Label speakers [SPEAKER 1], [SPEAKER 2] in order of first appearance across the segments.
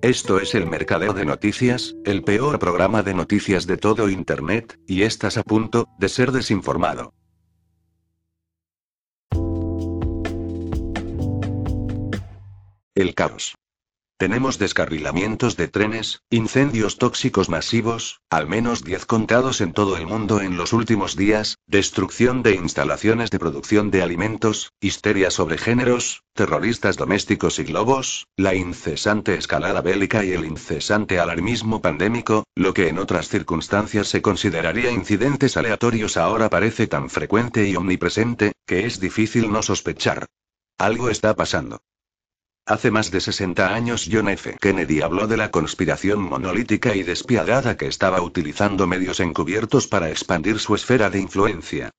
[SPEAKER 1] Esto es el Mercadeo de Noticias, el peor programa de noticias de todo Internet, y estás a punto de ser desinformado. El caos. Tenemos descarrilamientos de trenes, incendios tóxicos masivos, al menos 10 contados en todo el mundo en los últimos días, destrucción de instalaciones de producción de alimentos, histeria sobre géneros, terroristas domésticos y globos, la incesante escalada bélica y el incesante alarmismo pandémico, lo que en otras circunstancias se consideraría incidentes aleatorios ahora parece tan frecuente y omnipresente, que es difícil no sospechar. Algo está pasando. Hace más de 60 años John F. Kennedy habló de la conspiración monolítica y despiadada que estaba utilizando medios encubiertos para expandir su esfera de influencia.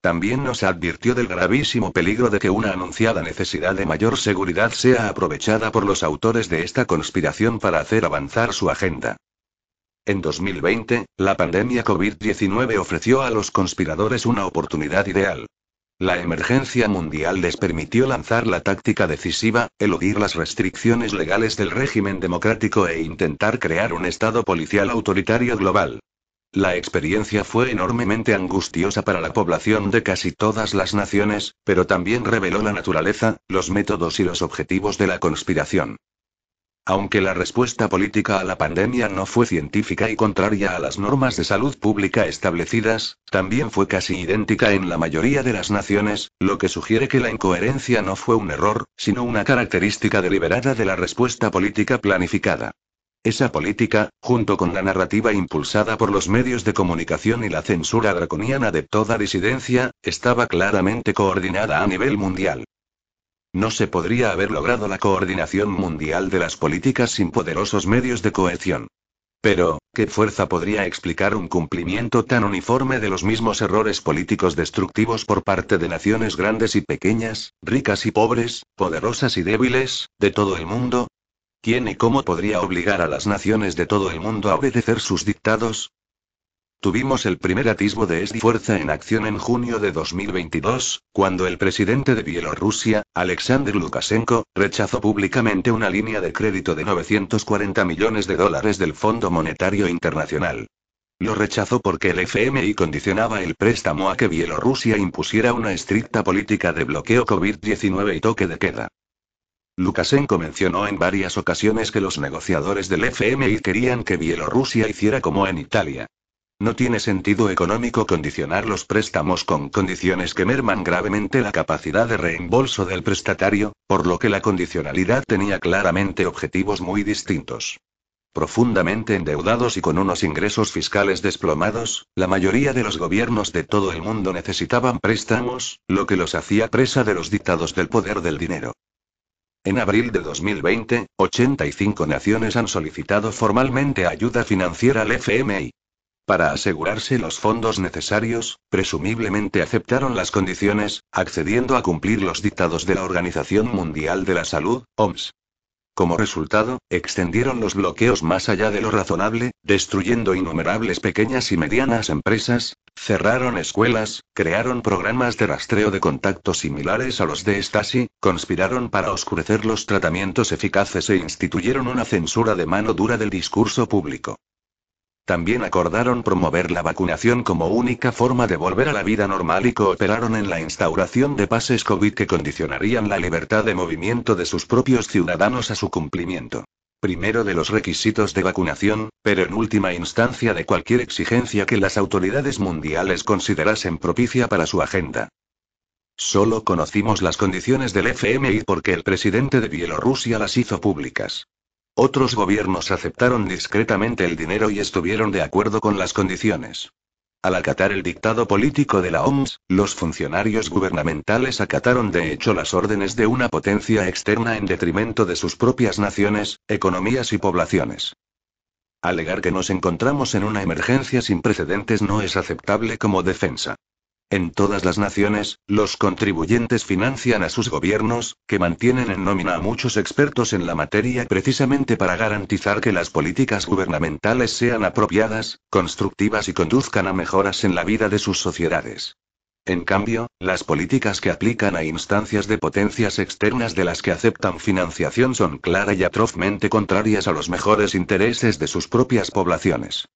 [SPEAKER 1] También nos advirtió del gravísimo peligro de que una anunciada necesidad de mayor seguridad sea aprovechada por los autores de esta conspiración para hacer avanzar su agenda. En 2020, la pandemia COVID-19 ofreció a los conspiradores una oportunidad ideal. La emergencia mundial les permitió lanzar la táctica decisiva, eludir las restricciones legales del régimen democrático e intentar crear un Estado policial autoritario global. La experiencia fue enormemente angustiosa para la población de casi todas las naciones, pero también reveló la naturaleza, los métodos y los objetivos de la conspiración. Aunque la respuesta política a la pandemia no fue científica y contraria a las normas de salud pública establecidas, también fue casi idéntica en la mayoría de las naciones, lo que sugiere que la incoherencia no fue un error, sino una característica deliberada de la respuesta política planificada. Esa política, junto con la narrativa impulsada por los medios de comunicación y la censura draconiana de toda disidencia, estaba claramente coordinada a nivel mundial. No se podría haber logrado la coordinación mundial de las políticas sin poderosos medios de cohesión. Pero, ¿qué fuerza podría explicar un cumplimiento tan uniforme de los mismos errores políticos destructivos por parte de naciones grandes y pequeñas, ricas y pobres, poderosas y débiles, de todo el mundo? ¿Quién y cómo podría obligar a las naciones de todo el mundo a obedecer sus dictados? Tuvimos el primer atisbo de esta fuerza en acción en junio de 2022, cuando el presidente de Bielorrusia, Alexander Lukashenko, rechazó públicamente una línea de crédito de 940 millones de dólares del Fondo Monetario Internacional. Lo rechazó porque el FMI condicionaba el préstamo a que Bielorrusia impusiera una estricta política de bloqueo COVID-19 y toque de queda. Lukashenko mencionó en varias ocasiones que los negociadores del FMI querían que Bielorrusia hiciera como en Italia. No tiene sentido económico condicionar los préstamos con condiciones que merman gravemente la capacidad de reembolso del prestatario, por lo que la condicionalidad tenía claramente objetivos muy distintos. Profundamente endeudados y con unos ingresos fiscales desplomados, la mayoría de los gobiernos de todo el mundo necesitaban préstamos, lo que los hacía presa de los dictados del poder del dinero. En abril de 2020, 85 naciones han solicitado formalmente ayuda financiera al FMI. Para asegurarse los fondos necesarios, presumiblemente aceptaron las condiciones, accediendo a cumplir los dictados de la Organización Mundial de la Salud, OMS. Como resultado, extendieron los bloqueos más allá de lo razonable, destruyendo innumerables pequeñas y medianas empresas, cerraron escuelas, crearon programas de rastreo de contactos similares a los de Stasi, conspiraron para oscurecer los tratamientos eficaces e instituyeron una censura de mano dura del discurso público. También acordaron promover la vacunación como única forma de volver a la vida normal y cooperaron en la instauración de pases COVID que condicionarían la libertad de movimiento de sus propios ciudadanos a su cumplimiento. Primero de los requisitos de vacunación, pero en última instancia de cualquier exigencia que las autoridades mundiales considerasen propicia para su agenda. Solo conocimos las condiciones del FMI porque el presidente de Bielorrusia las hizo públicas. Otros gobiernos aceptaron discretamente el dinero y estuvieron de acuerdo con las condiciones. Al acatar el dictado político de la OMS, los funcionarios gubernamentales acataron de hecho las órdenes de una potencia externa en detrimento de sus propias naciones, economías y poblaciones. Alegar que nos encontramos en una emergencia sin precedentes no es aceptable como defensa. En todas las naciones, los contribuyentes financian a sus gobiernos, que mantienen en nómina a muchos expertos en la materia precisamente para garantizar que las políticas gubernamentales sean apropiadas, constructivas y conduzcan a mejoras en la vida de sus sociedades. En cambio, las políticas que aplican a instancias de potencias externas de las que aceptan financiación son clara y atrozmente contrarias a los mejores intereses de sus propias poblaciones.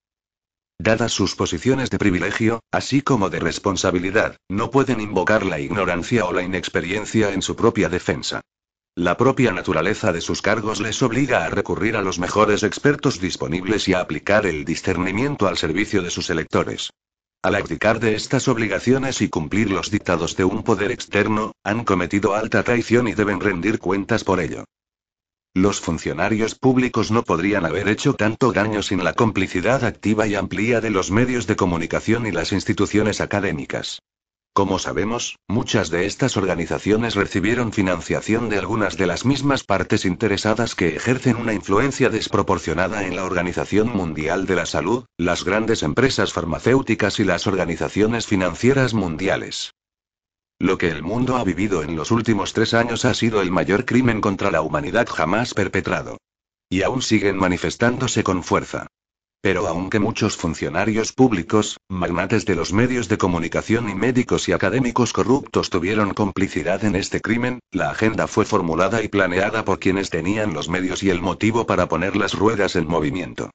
[SPEAKER 1] Dadas sus posiciones de privilegio, así como de responsabilidad, no pueden invocar la ignorancia o la inexperiencia en su propia defensa. La propia naturaleza de sus cargos les obliga a recurrir a los mejores expertos disponibles y a aplicar el discernimiento al servicio de sus electores. Al abdicar de estas obligaciones y cumplir los dictados de un poder externo, han cometido alta traición y deben rendir cuentas por ello. Los funcionarios públicos no podrían haber hecho tanto daño sin la complicidad activa y amplia de los medios de comunicación y las instituciones académicas. Como sabemos, muchas de estas organizaciones recibieron financiación de algunas de las mismas partes interesadas que ejercen una influencia desproporcionada en la Organización Mundial de la Salud, las grandes empresas farmacéuticas y las organizaciones financieras mundiales. Lo que el mundo ha vivido en los últimos tres años ha sido el mayor crimen contra la humanidad jamás perpetrado. Y aún siguen manifestándose con fuerza. Pero aunque muchos funcionarios públicos, magnates de los medios de comunicación y médicos y académicos corruptos tuvieron complicidad en este crimen, la agenda fue formulada y planeada por quienes tenían los medios y el motivo para poner las ruedas en movimiento.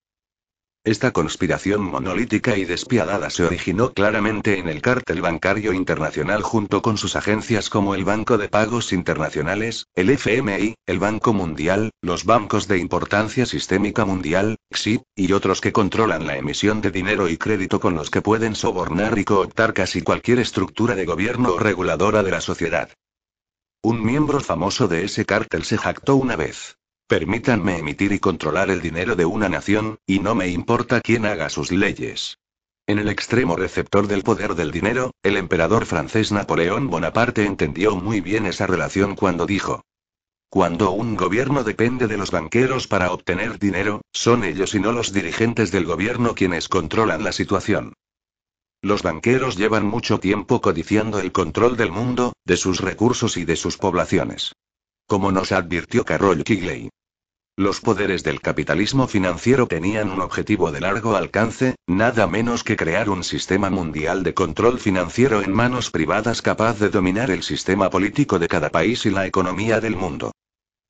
[SPEAKER 1] Esta conspiración monolítica y despiadada se originó claramente en el cártel bancario internacional junto con sus agencias como el Banco de Pagos Internacionales, el FMI, el Banco Mundial, los bancos de importancia sistémica mundial, XIP, y otros que controlan la emisión de dinero y crédito con los que pueden sobornar y cooptar casi cualquier estructura de gobierno o reguladora de la sociedad. Un miembro famoso de ese cártel se jactó una vez. Permítanme emitir y controlar el dinero de una nación, y no me importa quién haga sus leyes. En el extremo receptor del poder del dinero, el emperador francés Napoleón Bonaparte entendió muy bien esa relación cuando dijo, cuando un gobierno depende de los banqueros para obtener dinero, son ellos y no los dirigentes del gobierno quienes controlan la situación. Los banqueros llevan mucho tiempo codiciando el control del mundo, de sus recursos y de sus poblaciones. Como nos advirtió Carroll Kigley. Los poderes del capitalismo financiero tenían un objetivo de largo alcance, nada menos que crear un sistema mundial de control financiero en manos privadas capaz de dominar el sistema político de cada país y la economía del mundo.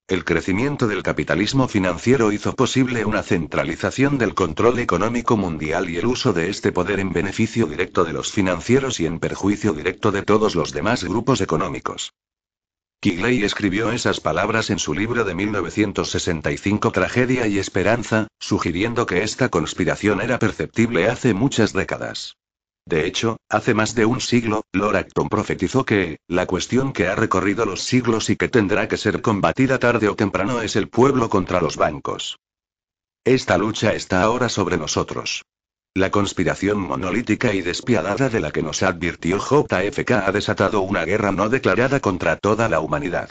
[SPEAKER 1] El crecimiento del capitalismo financiero hizo posible una centralización del control económico mundial y el uso de este poder en beneficio directo de los financieros y en perjuicio directo de todos los demás grupos económicos. Kigley escribió esas palabras en su libro de 1965 Tragedia y Esperanza, sugiriendo que esta conspiración era perceptible hace muchas décadas. De hecho, hace más de un siglo, Lord Acton profetizó que, la cuestión que ha recorrido los siglos y que tendrá que ser combatida tarde o temprano es el pueblo contra los bancos. Esta lucha está ahora sobre nosotros. La conspiración monolítica y despiadada de la que nos advirtió JFK ha desatado una guerra no declarada contra toda la humanidad.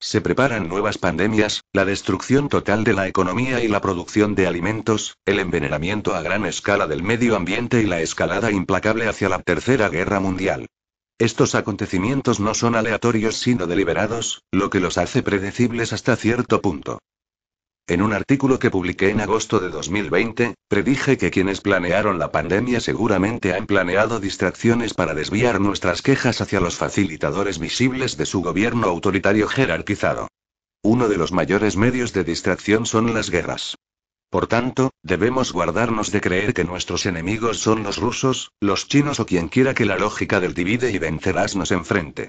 [SPEAKER 1] Se preparan nuevas pandemias, la destrucción total de la economía y la producción de alimentos, el envenenamiento a gran escala del medio ambiente y la escalada implacable hacia la Tercera Guerra Mundial. Estos acontecimientos no son aleatorios sino deliberados, lo que los hace predecibles hasta cierto punto. En un artículo que publiqué en agosto de 2020, predije que quienes planearon la pandemia seguramente han planeado distracciones para desviar nuestras quejas hacia los facilitadores visibles de su gobierno autoritario jerarquizado. Uno de los mayores medios de distracción son las guerras. Por tanto, debemos guardarnos de creer que nuestros enemigos son los rusos, los chinos o quien quiera que la lógica del divide y vencerás nos enfrente.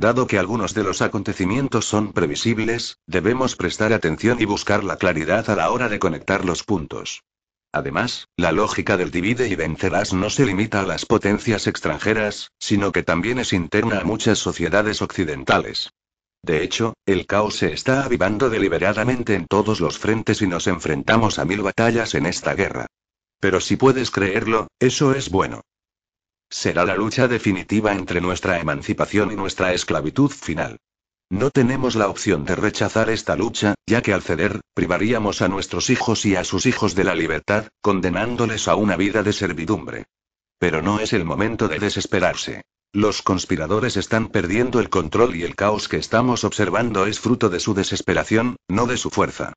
[SPEAKER 1] Dado que algunos de los acontecimientos son previsibles, debemos prestar atención y buscar la claridad a la hora de conectar los puntos. Además, la lógica del divide y vencerás no se limita a las potencias extranjeras, sino que también es interna a muchas sociedades occidentales. De hecho, el caos se está avivando deliberadamente en todos los frentes y nos enfrentamos a mil batallas en esta guerra. Pero si puedes creerlo, eso es bueno. Será la lucha definitiva entre nuestra emancipación y nuestra esclavitud final. No tenemos la opción de rechazar esta lucha, ya que al ceder, privaríamos a nuestros hijos y a sus hijos de la libertad, condenándoles a una vida de servidumbre. Pero no es el momento de desesperarse. Los conspiradores están perdiendo el control y el caos que estamos observando es fruto de su desesperación, no de su fuerza.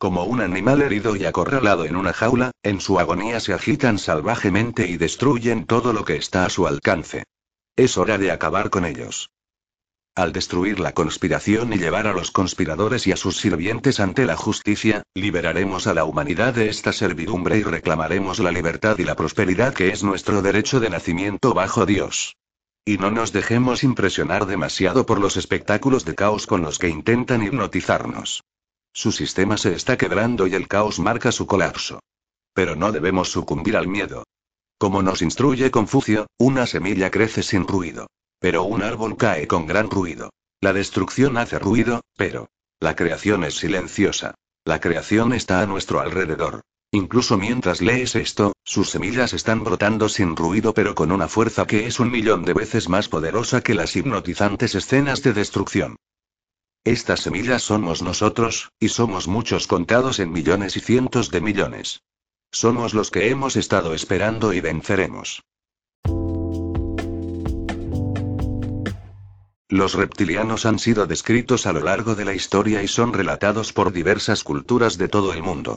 [SPEAKER 1] Como un animal herido y acorralado en una jaula, en su agonía se agitan salvajemente y destruyen todo lo que está a su alcance. Es hora de acabar con ellos. Al destruir la conspiración y llevar a los conspiradores y a sus sirvientes ante la justicia, liberaremos a la humanidad de esta servidumbre y reclamaremos la libertad y la prosperidad que es nuestro derecho de nacimiento bajo Dios. Y no nos dejemos impresionar demasiado por los espectáculos de caos con los que intentan hipnotizarnos. Su sistema se está quebrando y el caos marca su colapso. Pero no debemos sucumbir al miedo. Como nos instruye Confucio, una semilla crece sin ruido. Pero un árbol cae con gran ruido. La destrucción hace ruido, pero la creación es silenciosa. La creación está a nuestro alrededor. Incluso mientras lees esto, sus semillas están brotando sin ruido pero con una fuerza que es un millón de veces más poderosa que las hipnotizantes escenas de destrucción. Estas semillas somos nosotros, y somos muchos contados en millones y cientos de millones. Somos los que hemos estado esperando y venceremos. Los reptilianos han sido descritos a lo largo de la historia y son relatados por diversas culturas de todo el mundo.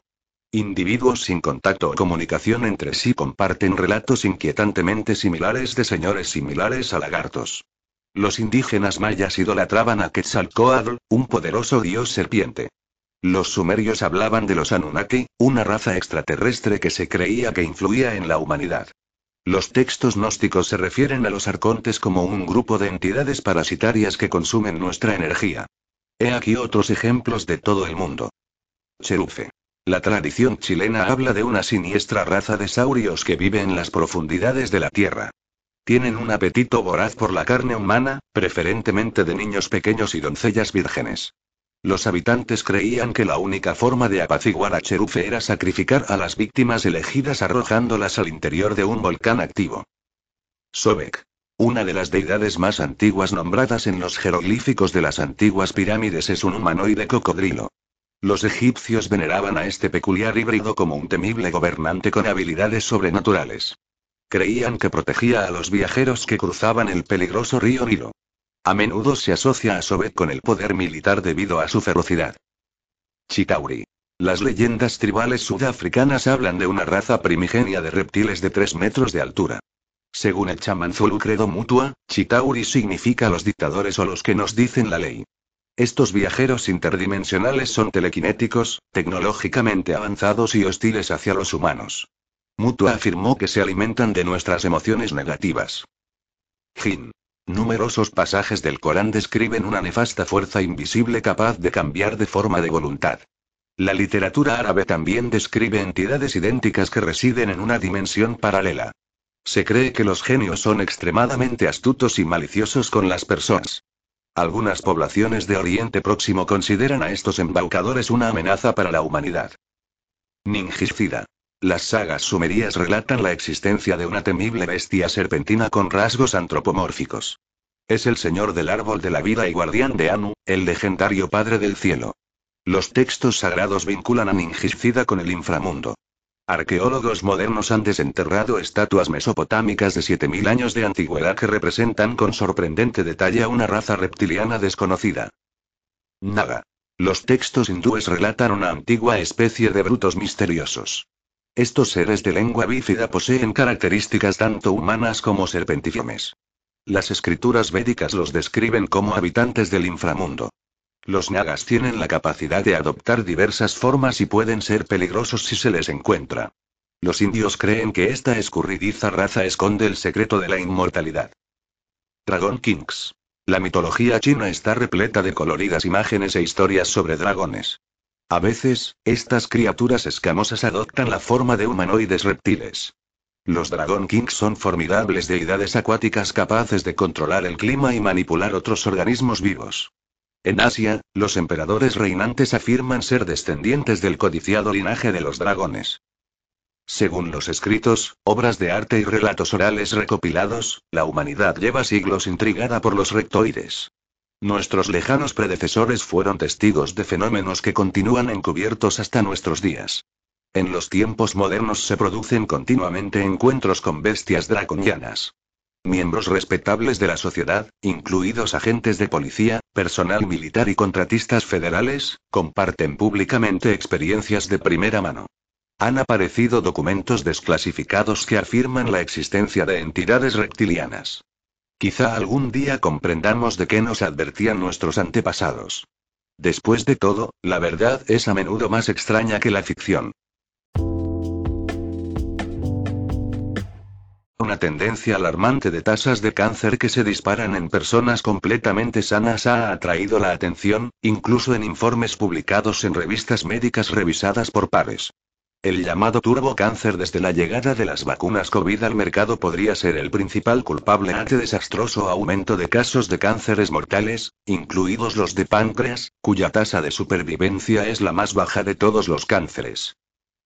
[SPEAKER 1] Individuos sin contacto o comunicación entre sí comparten relatos inquietantemente similares de señores similares a lagartos. Los indígenas mayas idolatraban a Quetzalcoatl, un poderoso dios serpiente. Los sumerios hablaban de los Anunnaki, una raza extraterrestre que se creía que influía en la humanidad. Los textos gnósticos se refieren a los arcontes como un grupo de entidades parasitarias que consumen nuestra energía. He aquí otros ejemplos de todo el mundo. Cherufe. La tradición chilena habla de una siniestra raza de saurios que vive en las profundidades de la Tierra. Tienen un apetito voraz por la carne humana, preferentemente de niños pequeños y doncellas vírgenes. Los habitantes creían que la única forma de apaciguar a Cherufe era sacrificar a las víctimas elegidas arrojándolas al interior de un volcán activo. Sobek. Una de las deidades más antiguas nombradas en los jeroglíficos de las antiguas pirámides es un humanoide cocodrilo. Los egipcios veneraban a este peculiar híbrido como un temible gobernante con habilidades sobrenaturales. Creían que protegía a los viajeros que cruzaban el peligroso río Nilo. A menudo se asocia a Sobek con el poder militar debido a su ferocidad. Chitauri. Las leyendas tribales sudafricanas hablan de una raza primigenia de reptiles de 3 metros de altura. Según el chamán Zulu Credo Mutua, Chitauri significa los dictadores o los que nos dicen la ley. Estos viajeros interdimensionales son telequinéticos, tecnológicamente avanzados y hostiles hacia los humanos. Mutua afirmó que se alimentan de nuestras emociones negativas. Jin. Numerosos pasajes del Corán describen una nefasta fuerza invisible capaz de cambiar de forma de voluntad. La literatura árabe también describe entidades idénticas que residen en una dimensión paralela. Se cree que los genios son extremadamente astutos y maliciosos con las personas. Algunas poblaciones de Oriente Próximo consideran a estos embaucadores una amenaza para la humanidad. Ninjicida. Las sagas sumerias relatan la existencia de una temible bestia serpentina con rasgos antropomórficos. Es el señor del árbol de la vida y guardián de Anu, el legendario padre del cielo. Los textos sagrados vinculan a Ninjicida con el inframundo. Arqueólogos modernos han desenterrado estatuas mesopotámicas de 7.000 años de antigüedad que representan con sorprendente detalle a una raza reptiliana desconocida. Naga. Los textos hindúes relatan una antigua especie de brutos misteriosos. Estos seres de lengua bífida poseen características tanto humanas como serpentiformes. Las escrituras védicas los describen como habitantes del inframundo. Los nagas tienen la capacidad de adoptar diversas formas y pueden ser peligrosos si se les encuentra. Los indios creen que esta escurridiza raza esconde el secreto de la inmortalidad. Dragon Kings. La mitología china está repleta de coloridas imágenes e historias sobre dragones. A veces, estas criaturas escamosas adoptan la forma de humanoides reptiles. Los Dragon Kings son formidables deidades acuáticas capaces de controlar el clima y manipular otros organismos vivos. En Asia, los emperadores reinantes afirman ser descendientes del codiciado linaje de los dragones. Según los escritos, obras de arte y relatos orales recopilados, la humanidad lleva siglos intrigada por los rectoides. Nuestros lejanos predecesores fueron testigos de fenómenos que continúan encubiertos hasta nuestros días. En los tiempos modernos se producen continuamente encuentros con bestias draconianas. Miembros respetables de la sociedad, incluidos agentes de policía, personal militar y contratistas federales, comparten públicamente experiencias de primera mano. Han aparecido documentos desclasificados que afirman la existencia de entidades reptilianas. Quizá algún día comprendamos de qué nos advertían nuestros antepasados. Después de todo, la verdad es a menudo más extraña que la ficción. Una tendencia alarmante de tasas de cáncer que se disparan en personas completamente sanas ha atraído la atención, incluso en informes publicados en revistas médicas revisadas por pares. El llamado turbocáncer desde la llegada de las vacunas COVID al mercado podría ser el principal culpable ante desastroso aumento de casos de cánceres mortales, incluidos los de páncreas, cuya tasa de supervivencia es la más baja de todos los cánceres.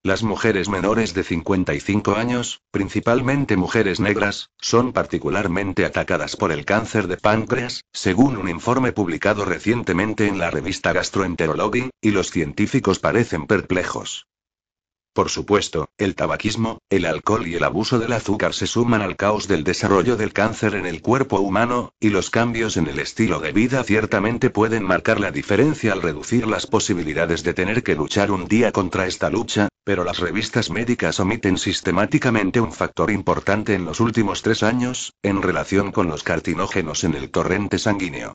[SPEAKER 1] Las mujeres menores de 55 años, principalmente mujeres negras, son particularmente atacadas por el cáncer de páncreas, según un informe publicado recientemente en la revista Gastroenterology, y los científicos parecen perplejos. Por supuesto, el tabaquismo, el alcohol y el abuso del azúcar se suman al caos del desarrollo del cáncer en el cuerpo humano, y los cambios en el estilo de vida ciertamente pueden marcar la diferencia al reducir las posibilidades de tener que luchar un día contra esta lucha, pero las revistas médicas omiten sistemáticamente un factor importante en los últimos tres años, en relación con los carcinógenos en el torrente sanguíneo.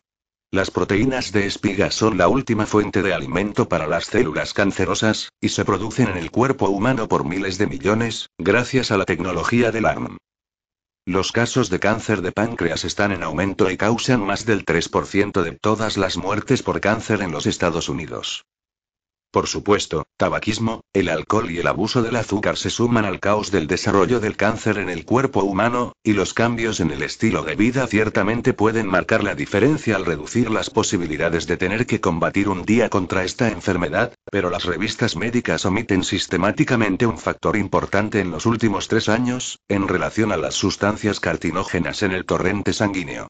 [SPEAKER 1] Las proteínas de espiga son la última fuente de alimento para las células cancerosas, y se producen en el cuerpo humano por miles de millones, gracias a la tecnología del ARM. Los casos de cáncer de páncreas están en aumento y causan más del 3% de todas las muertes por cáncer en los Estados Unidos. Por supuesto, tabaquismo, el alcohol y el abuso del azúcar se suman al caos del desarrollo del cáncer en el cuerpo humano, y los cambios en el estilo de vida ciertamente pueden marcar la diferencia al reducir las posibilidades de tener que combatir un día contra esta enfermedad, pero las revistas médicas omiten sistemáticamente un factor importante en los últimos tres años, en relación a las sustancias carcinógenas en el torrente sanguíneo.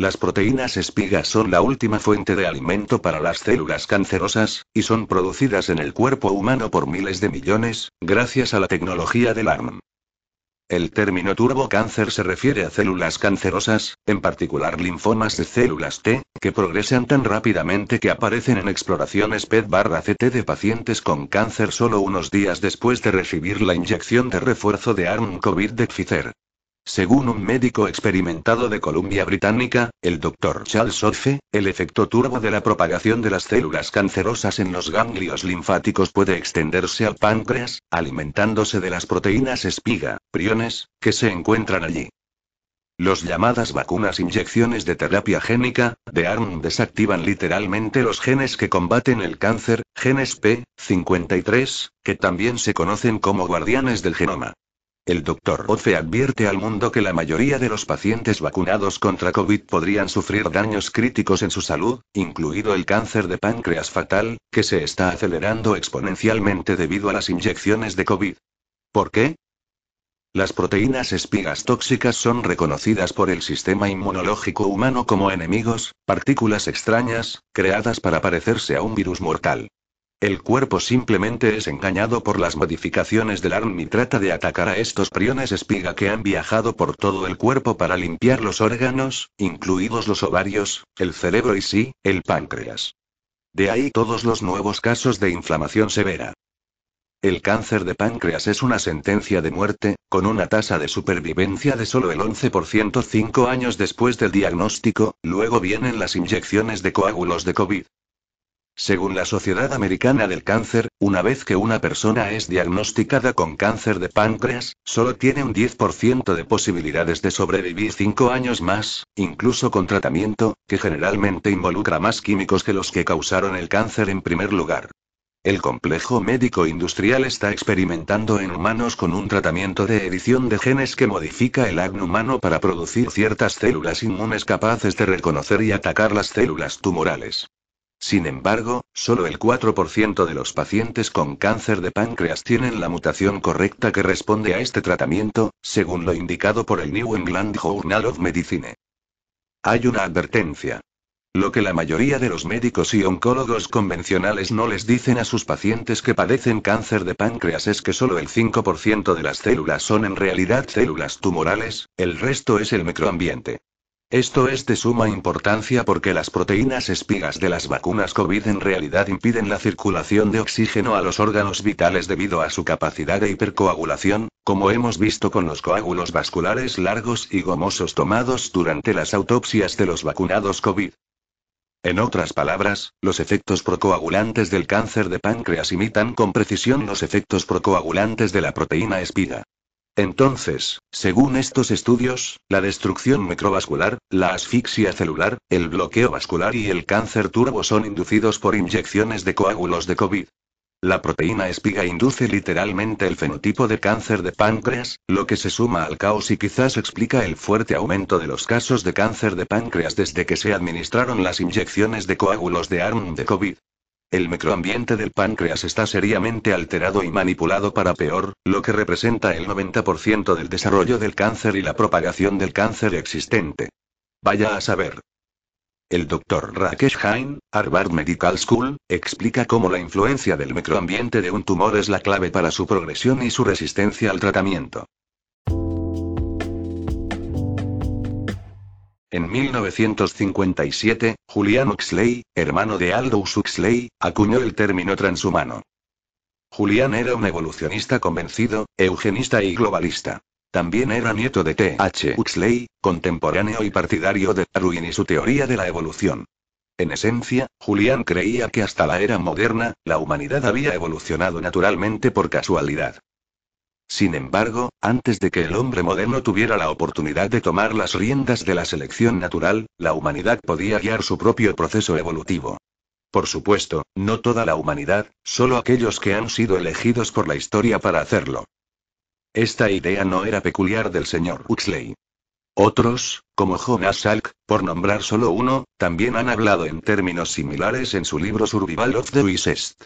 [SPEAKER 1] Las proteínas espigas son la última fuente de alimento para las células cancerosas, y son producidas en el cuerpo humano por miles de millones, gracias a la tecnología del ARM. El término turbocáncer se refiere a células cancerosas, en particular linfomas de células T, que progresan tan rápidamente que aparecen en exploraciones PET-CT de pacientes con cáncer solo unos días después de recibir la inyección de refuerzo de ARM COVID de Pfizer. Según un médico experimentado de Columbia Británica, el Dr. Charles Otfe, el efecto turbo de la propagación de las células cancerosas en los ganglios linfáticos puede extenderse al páncreas, alimentándose de las proteínas espiga, priones, que se encuentran allí. Los llamadas vacunas inyecciones de terapia génica, de ARM desactivan literalmente los genes que combaten el cáncer, genes P53, que también se conocen como guardianes del genoma. El Dr. Ofe advierte al mundo que la mayoría de los pacientes vacunados contra COVID podrían sufrir daños críticos en su salud, incluido el cáncer de páncreas fatal, que se está acelerando exponencialmente debido a las inyecciones de COVID. ¿Por qué? Las proteínas espigas tóxicas son reconocidas por el sistema inmunológico humano como enemigos, partículas extrañas, creadas para parecerse a un virus mortal. El cuerpo simplemente es engañado por las modificaciones del ARM y trata de atacar a estos priones espiga que han viajado por todo el cuerpo para limpiar los órganos, incluidos los ovarios, el cerebro y sí, el páncreas. De ahí todos los nuevos casos de inflamación severa. El cáncer de páncreas es una sentencia de muerte, con una tasa de supervivencia de solo el 11% cinco años después del diagnóstico, luego vienen las inyecciones de coágulos de COVID. Según la Sociedad Americana del Cáncer, una vez que una persona es diagnosticada con cáncer de páncreas, solo tiene un 10% de posibilidades de sobrevivir 5 años más, incluso con tratamiento, que generalmente involucra más químicos que los que causaron el cáncer en primer lugar. El complejo médico industrial está experimentando en humanos con un tratamiento de edición de genes que modifica el ADN humano para producir ciertas células inmunes capaces de reconocer y atacar las células tumorales. Sin embargo, solo el 4% de los pacientes con cáncer de páncreas tienen la mutación correcta que responde a este tratamiento, según lo indicado por el New England Journal of Medicine. Hay una advertencia. Lo que la mayoría de los médicos y oncólogos convencionales no les dicen a sus pacientes que padecen cáncer de páncreas es que solo el 5% de las células son en realidad células tumorales, el resto es el microambiente. Esto es de suma importancia porque las proteínas espigas de las vacunas COVID en realidad impiden la circulación de oxígeno a los órganos vitales debido a su capacidad de hipercoagulación, como hemos visto con los coágulos vasculares largos y gomosos tomados durante las autopsias de los vacunados COVID. En otras palabras, los efectos procoagulantes del cáncer de páncreas imitan con precisión los efectos procoagulantes de la proteína espiga. Entonces, según estos estudios, la destrucción microvascular, la asfixia celular, el bloqueo vascular y el cáncer turbo son inducidos por inyecciones de coágulos de COVID. La proteína espiga induce literalmente el fenotipo de cáncer de páncreas, lo que se suma al caos y quizás explica el fuerte aumento de los casos de cáncer de páncreas desde que se administraron las inyecciones de coágulos de ARN de COVID. El microambiente del páncreas está seriamente alterado y manipulado para peor, lo que representa el 90% del desarrollo del cáncer y la propagación del cáncer existente. Vaya a saber. El Dr. Rakesh Jain, Harvard Medical School, explica cómo la influencia del microambiente de un tumor es la clave para su progresión y su resistencia al tratamiento. En 1957, Julian Huxley, hermano de Aldous Huxley, acuñó el término transhumano. Julian era un evolucionista convencido, eugenista y globalista. También era nieto de T. H. Huxley, contemporáneo y partidario de Darwin y su teoría de la evolución. En esencia, Julian creía que hasta la era moderna, la humanidad había evolucionado naturalmente por casualidad. Sin embargo, antes de que el hombre moderno tuviera la oportunidad de tomar las riendas de la selección natural, la humanidad podía guiar su propio proceso evolutivo. Por supuesto, no toda la humanidad, solo aquellos que han sido elegidos por la historia para hacerlo. Esta idea no era peculiar del señor Huxley. Otros, como Jonas Salk, por nombrar solo uno, también han hablado en términos similares en su libro Survival of the Wisest.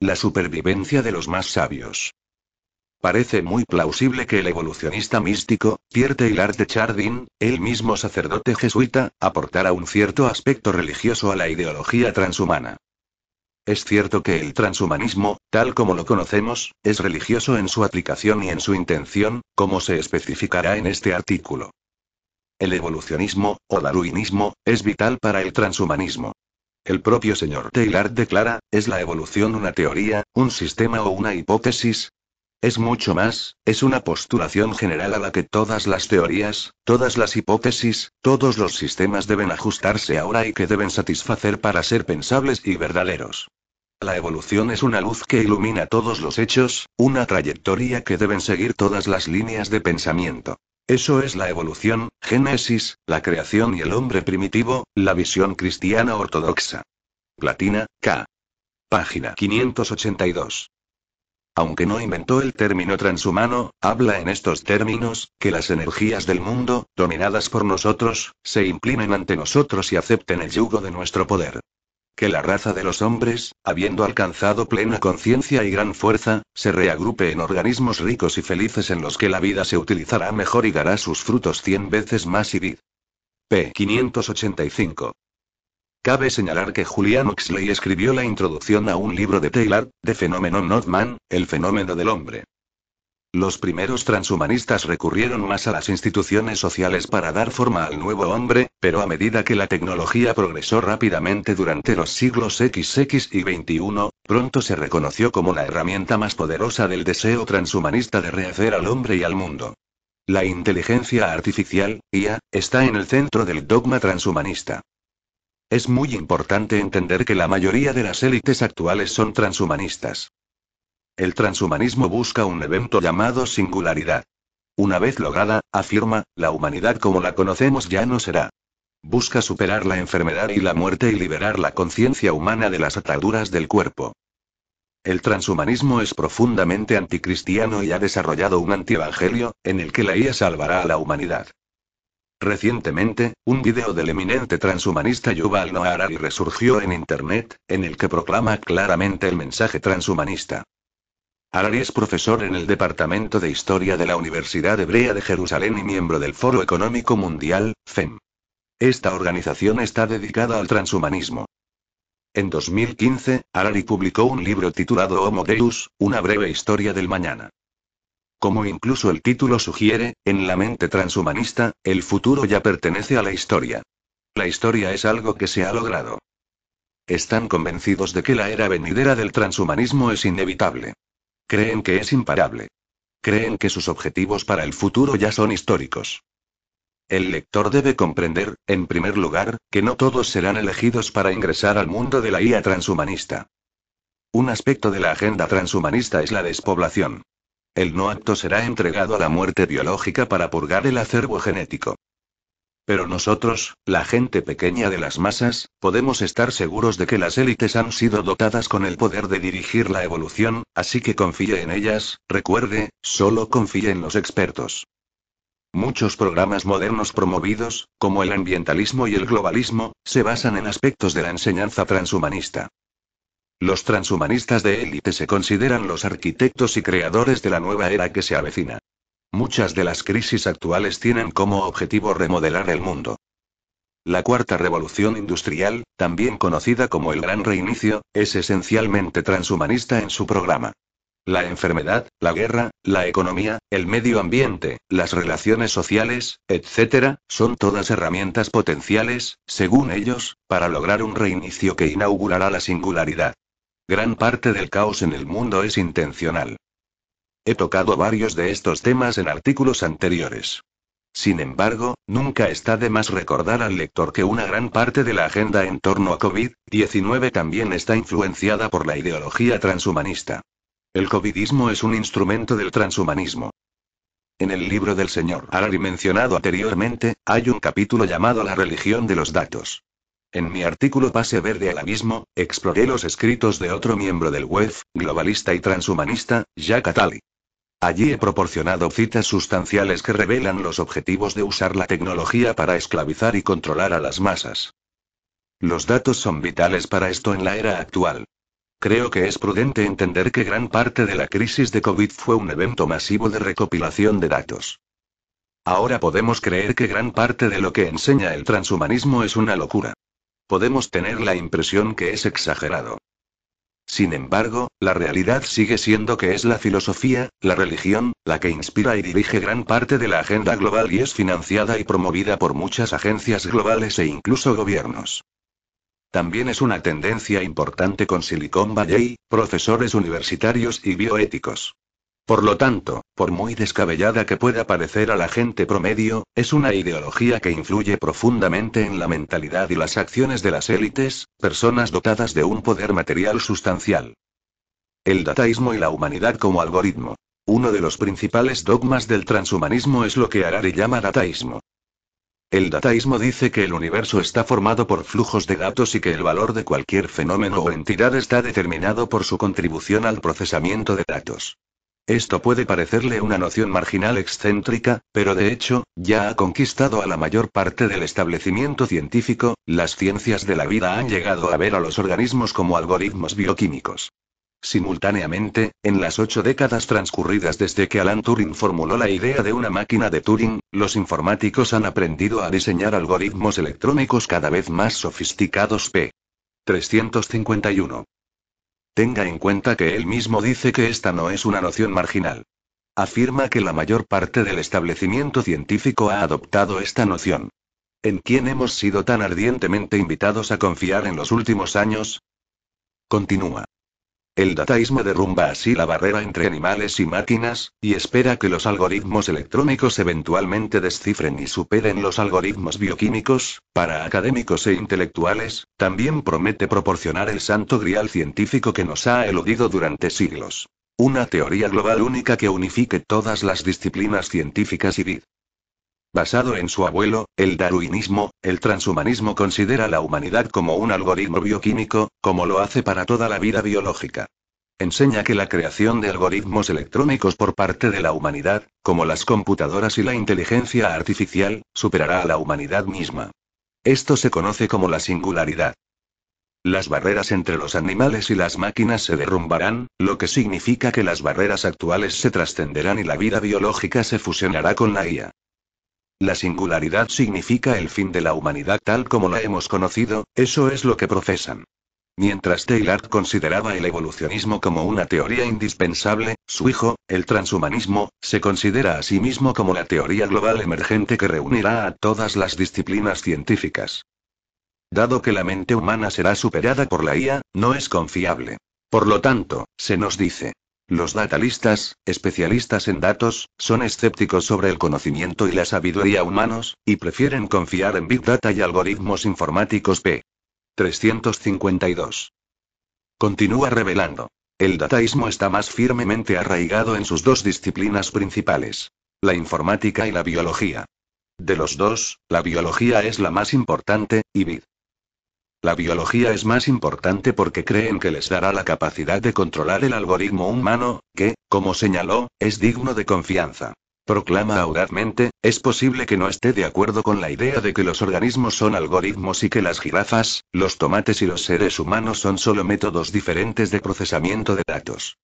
[SPEAKER 1] La supervivencia de los más sabios. Parece muy plausible que el evolucionista místico, Pierre Teilhard de Chardin, el mismo sacerdote jesuita, aportara un cierto aspecto religioso a la ideología transhumana. Es cierto que el transhumanismo, tal como lo conocemos, es religioso en su aplicación y en su intención, como se especificará en este artículo. El evolucionismo, o darwinismo, es vital para el transhumanismo. El propio señor Taylor declara, ¿es la evolución una teoría, un sistema o una hipótesis? Es mucho más, es una postulación general a la que todas las teorías, todas las hipótesis, todos los sistemas deben ajustarse ahora y que deben satisfacer para ser pensables y verdaderos. La evolución es una luz que ilumina todos los hechos, una trayectoria que deben seguir todas las líneas de pensamiento. Eso es la evolución, Génesis, la creación y el hombre primitivo, la visión cristiana ortodoxa. Platina, K. Página 582. Aunque no inventó el término transhumano, habla en estos términos, que las energías del mundo, dominadas por nosotros, se imprimen ante nosotros y acepten el yugo de nuestro poder. Que la raza de los hombres, habiendo alcanzado plena conciencia y gran fuerza, se reagrupe en organismos ricos y felices en los que la vida se utilizará mejor y dará sus frutos cien veces más y vid. P. 585. Cabe señalar que Julian Oxley escribió la introducción a un libro de Taylor, de Fenómeno Not Man, el fenómeno del hombre. Los primeros transhumanistas recurrieron más a las instituciones sociales para dar forma al nuevo hombre, pero a medida que la tecnología progresó rápidamente durante los siglos XX y XXI, pronto se reconoció como la herramienta más poderosa del deseo transhumanista de rehacer al hombre y al mundo. La inteligencia artificial, IA, está en el centro del dogma transhumanista. Es muy importante entender que la mayoría de las élites actuales son transhumanistas. El transhumanismo busca un evento llamado singularidad. Una vez lograda, afirma, la humanidad como la conocemos ya no será. Busca superar la enfermedad y la muerte y liberar la conciencia humana de las ataduras del cuerpo. El transhumanismo es profundamente anticristiano y ha desarrollado un antievangelio, en el que la IA salvará a la humanidad. Recientemente, un video del eminente transhumanista Yuval Noah Harari resurgió en Internet, en el que proclama claramente el mensaje transhumanista. Harari es profesor en el Departamento de Historia de la Universidad Hebrea de Jerusalén y miembro del Foro Económico Mundial, FEM. Esta organización está dedicada al transhumanismo. En 2015, Harari publicó un libro titulado Homo Deus, una breve historia del mañana. Como incluso el título sugiere, en la mente transhumanista, el futuro ya pertenece a la historia. La historia es algo que se ha logrado. Están convencidos de que la era venidera del transhumanismo es inevitable. Creen que es imparable. Creen que sus objetivos para el futuro ya son históricos. El lector debe comprender, en primer lugar, que no todos serán elegidos para ingresar al mundo de la IA transhumanista. Un aspecto de la agenda transhumanista es la despoblación. El no acto será entregado a la muerte biológica para purgar el acervo genético. Pero nosotros, la gente pequeña de las masas, podemos estar seguros de que las élites han sido dotadas con el poder de dirigir la evolución, así que confíe en ellas, recuerde, solo confíe en los expertos. Muchos programas modernos promovidos, como el ambientalismo y el globalismo, se basan en aspectos de la enseñanza transhumanista. Los transhumanistas de élite se consideran los arquitectos y creadores de la nueva era que se avecina. Muchas de las crisis actuales tienen como objetivo remodelar el mundo. La cuarta revolución industrial, también conocida como el Gran Reinicio, es esencialmente transhumanista en su programa. La enfermedad, la guerra, la economía, el medio ambiente, las relaciones sociales, etc., son todas herramientas potenciales, según ellos, para lograr un reinicio que inaugurará la singularidad. Gran parte del caos en el mundo es intencional. He tocado varios de estos temas en artículos anteriores. Sin embargo, nunca está de más recordar al lector que una gran parte de la agenda en torno a COVID-19 también está influenciada por la ideología transhumanista. El covidismo es un instrumento del transhumanismo. En el libro del señor Harari mencionado anteriormente, hay un capítulo llamado La religión de los datos. En mi artículo Pase Verde al Abismo, exploré los escritos de otro miembro del web, globalista y transhumanista, Jack Attali. Allí he proporcionado citas sustanciales que revelan los objetivos de usar la tecnología para esclavizar y controlar a las masas. Los datos son vitales para esto en la era actual. Creo que es prudente entender que gran parte de la crisis de COVID fue un evento masivo de recopilación de datos. Ahora podemos creer que gran parte de lo que enseña el transhumanismo es una locura. Podemos tener la impresión que es exagerado. Sin embargo, la realidad sigue siendo que es la filosofía, la religión, la que inspira y dirige gran parte de la agenda global y es financiada y promovida por muchas agencias globales e incluso gobiernos. También es una tendencia importante con Silicon Valley, profesores universitarios y bioéticos. Por lo tanto, por muy descabellada que pueda parecer a la gente promedio, es una ideología que influye profundamente en la mentalidad y las acciones de las élites, personas dotadas de un poder material sustancial. El dataísmo y la humanidad como algoritmo. Uno de los principales dogmas del transhumanismo es lo que Harari llama dataísmo. El dataísmo dice que el universo está formado por flujos de datos y que el valor de cualquier fenómeno o entidad está determinado por su contribución al procesamiento de datos. Esto puede parecerle una noción marginal excéntrica, pero de hecho, ya ha conquistado a la mayor parte del establecimiento científico, las ciencias de la vida han llegado a ver a los organismos como algoritmos bioquímicos. Simultáneamente, en las ocho décadas transcurridas desde que Alan Turing formuló la idea de una máquina de Turing, los informáticos han aprendido a diseñar algoritmos electrónicos cada vez más sofisticados. P. 351. Tenga en cuenta que él mismo dice que esta no es una noción marginal. Afirma que la mayor parte del establecimiento científico ha adoptado esta noción. ¿En quién hemos sido tan ardientemente invitados a confiar en los últimos años? Continúa. El dataísmo derrumba así la barrera entre animales y máquinas, y espera que los algoritmos electrónicos eventualmente descifren y superen los algoritmos bioquímicos, para académicos e intelectuales, también promete proporcionar el santo grial científico que nos ha eludido durante siglos. Una teoría global única que unifique todas las disciplinas científicas y vid. Basado en su abuelo, el darwinismo, el transhumanismo considera la humanidad como un algoritmo bioquímico, como lo hace para toda la vida biológica. Enseña que la creación de algoritmos electrónicos por parte de la humanidad, como las computadoras y la inteligencia artificial, superará a la humanidad misma. Esto se conoce como la singularidad. Las barreras entre los animales y las máquinas se derrumbarán, lo que significa que las barreras actuales se trascenderán y la vida biológica se fusionará con la IA. La singularidad significa el fin de la humanidad tal como la hemos conocido, eso es lo que profesan. Mientras Taylor consideraba el evolucionismo como una teoría indispensable, su hijo, el transhumanismo, se considera a sí mismo como la teoría global emergente que reunirá a todas las disciplinas científicas. Dado que la mente humana será superada por la IA, no es confiable. Por lo tanto, se nos dice. Los datalistas, especialistas en datos, son escépticos sobre el conocimiento y la sabiduría humanos, y prefieren confiar en Big Data y algoritmos informáticos P. 352. Continúa revelando. El dataísmo está más firmemente arraigado en sus dos disciplinas principales. La informática y la biología. De los dos, la biología es la más importante, y BID. La biología es más importante porque creen que les dará la capacidad de controlar el algoritmo humano, que, como señaló, es digno de confianza. Proclama audazmente, es posible que no esté de acuerdo con la idea de que los organismos son algoritmos y que las jirafas, los tomates y los seres humanos son solo métodos diferentes de procesamiento de datos.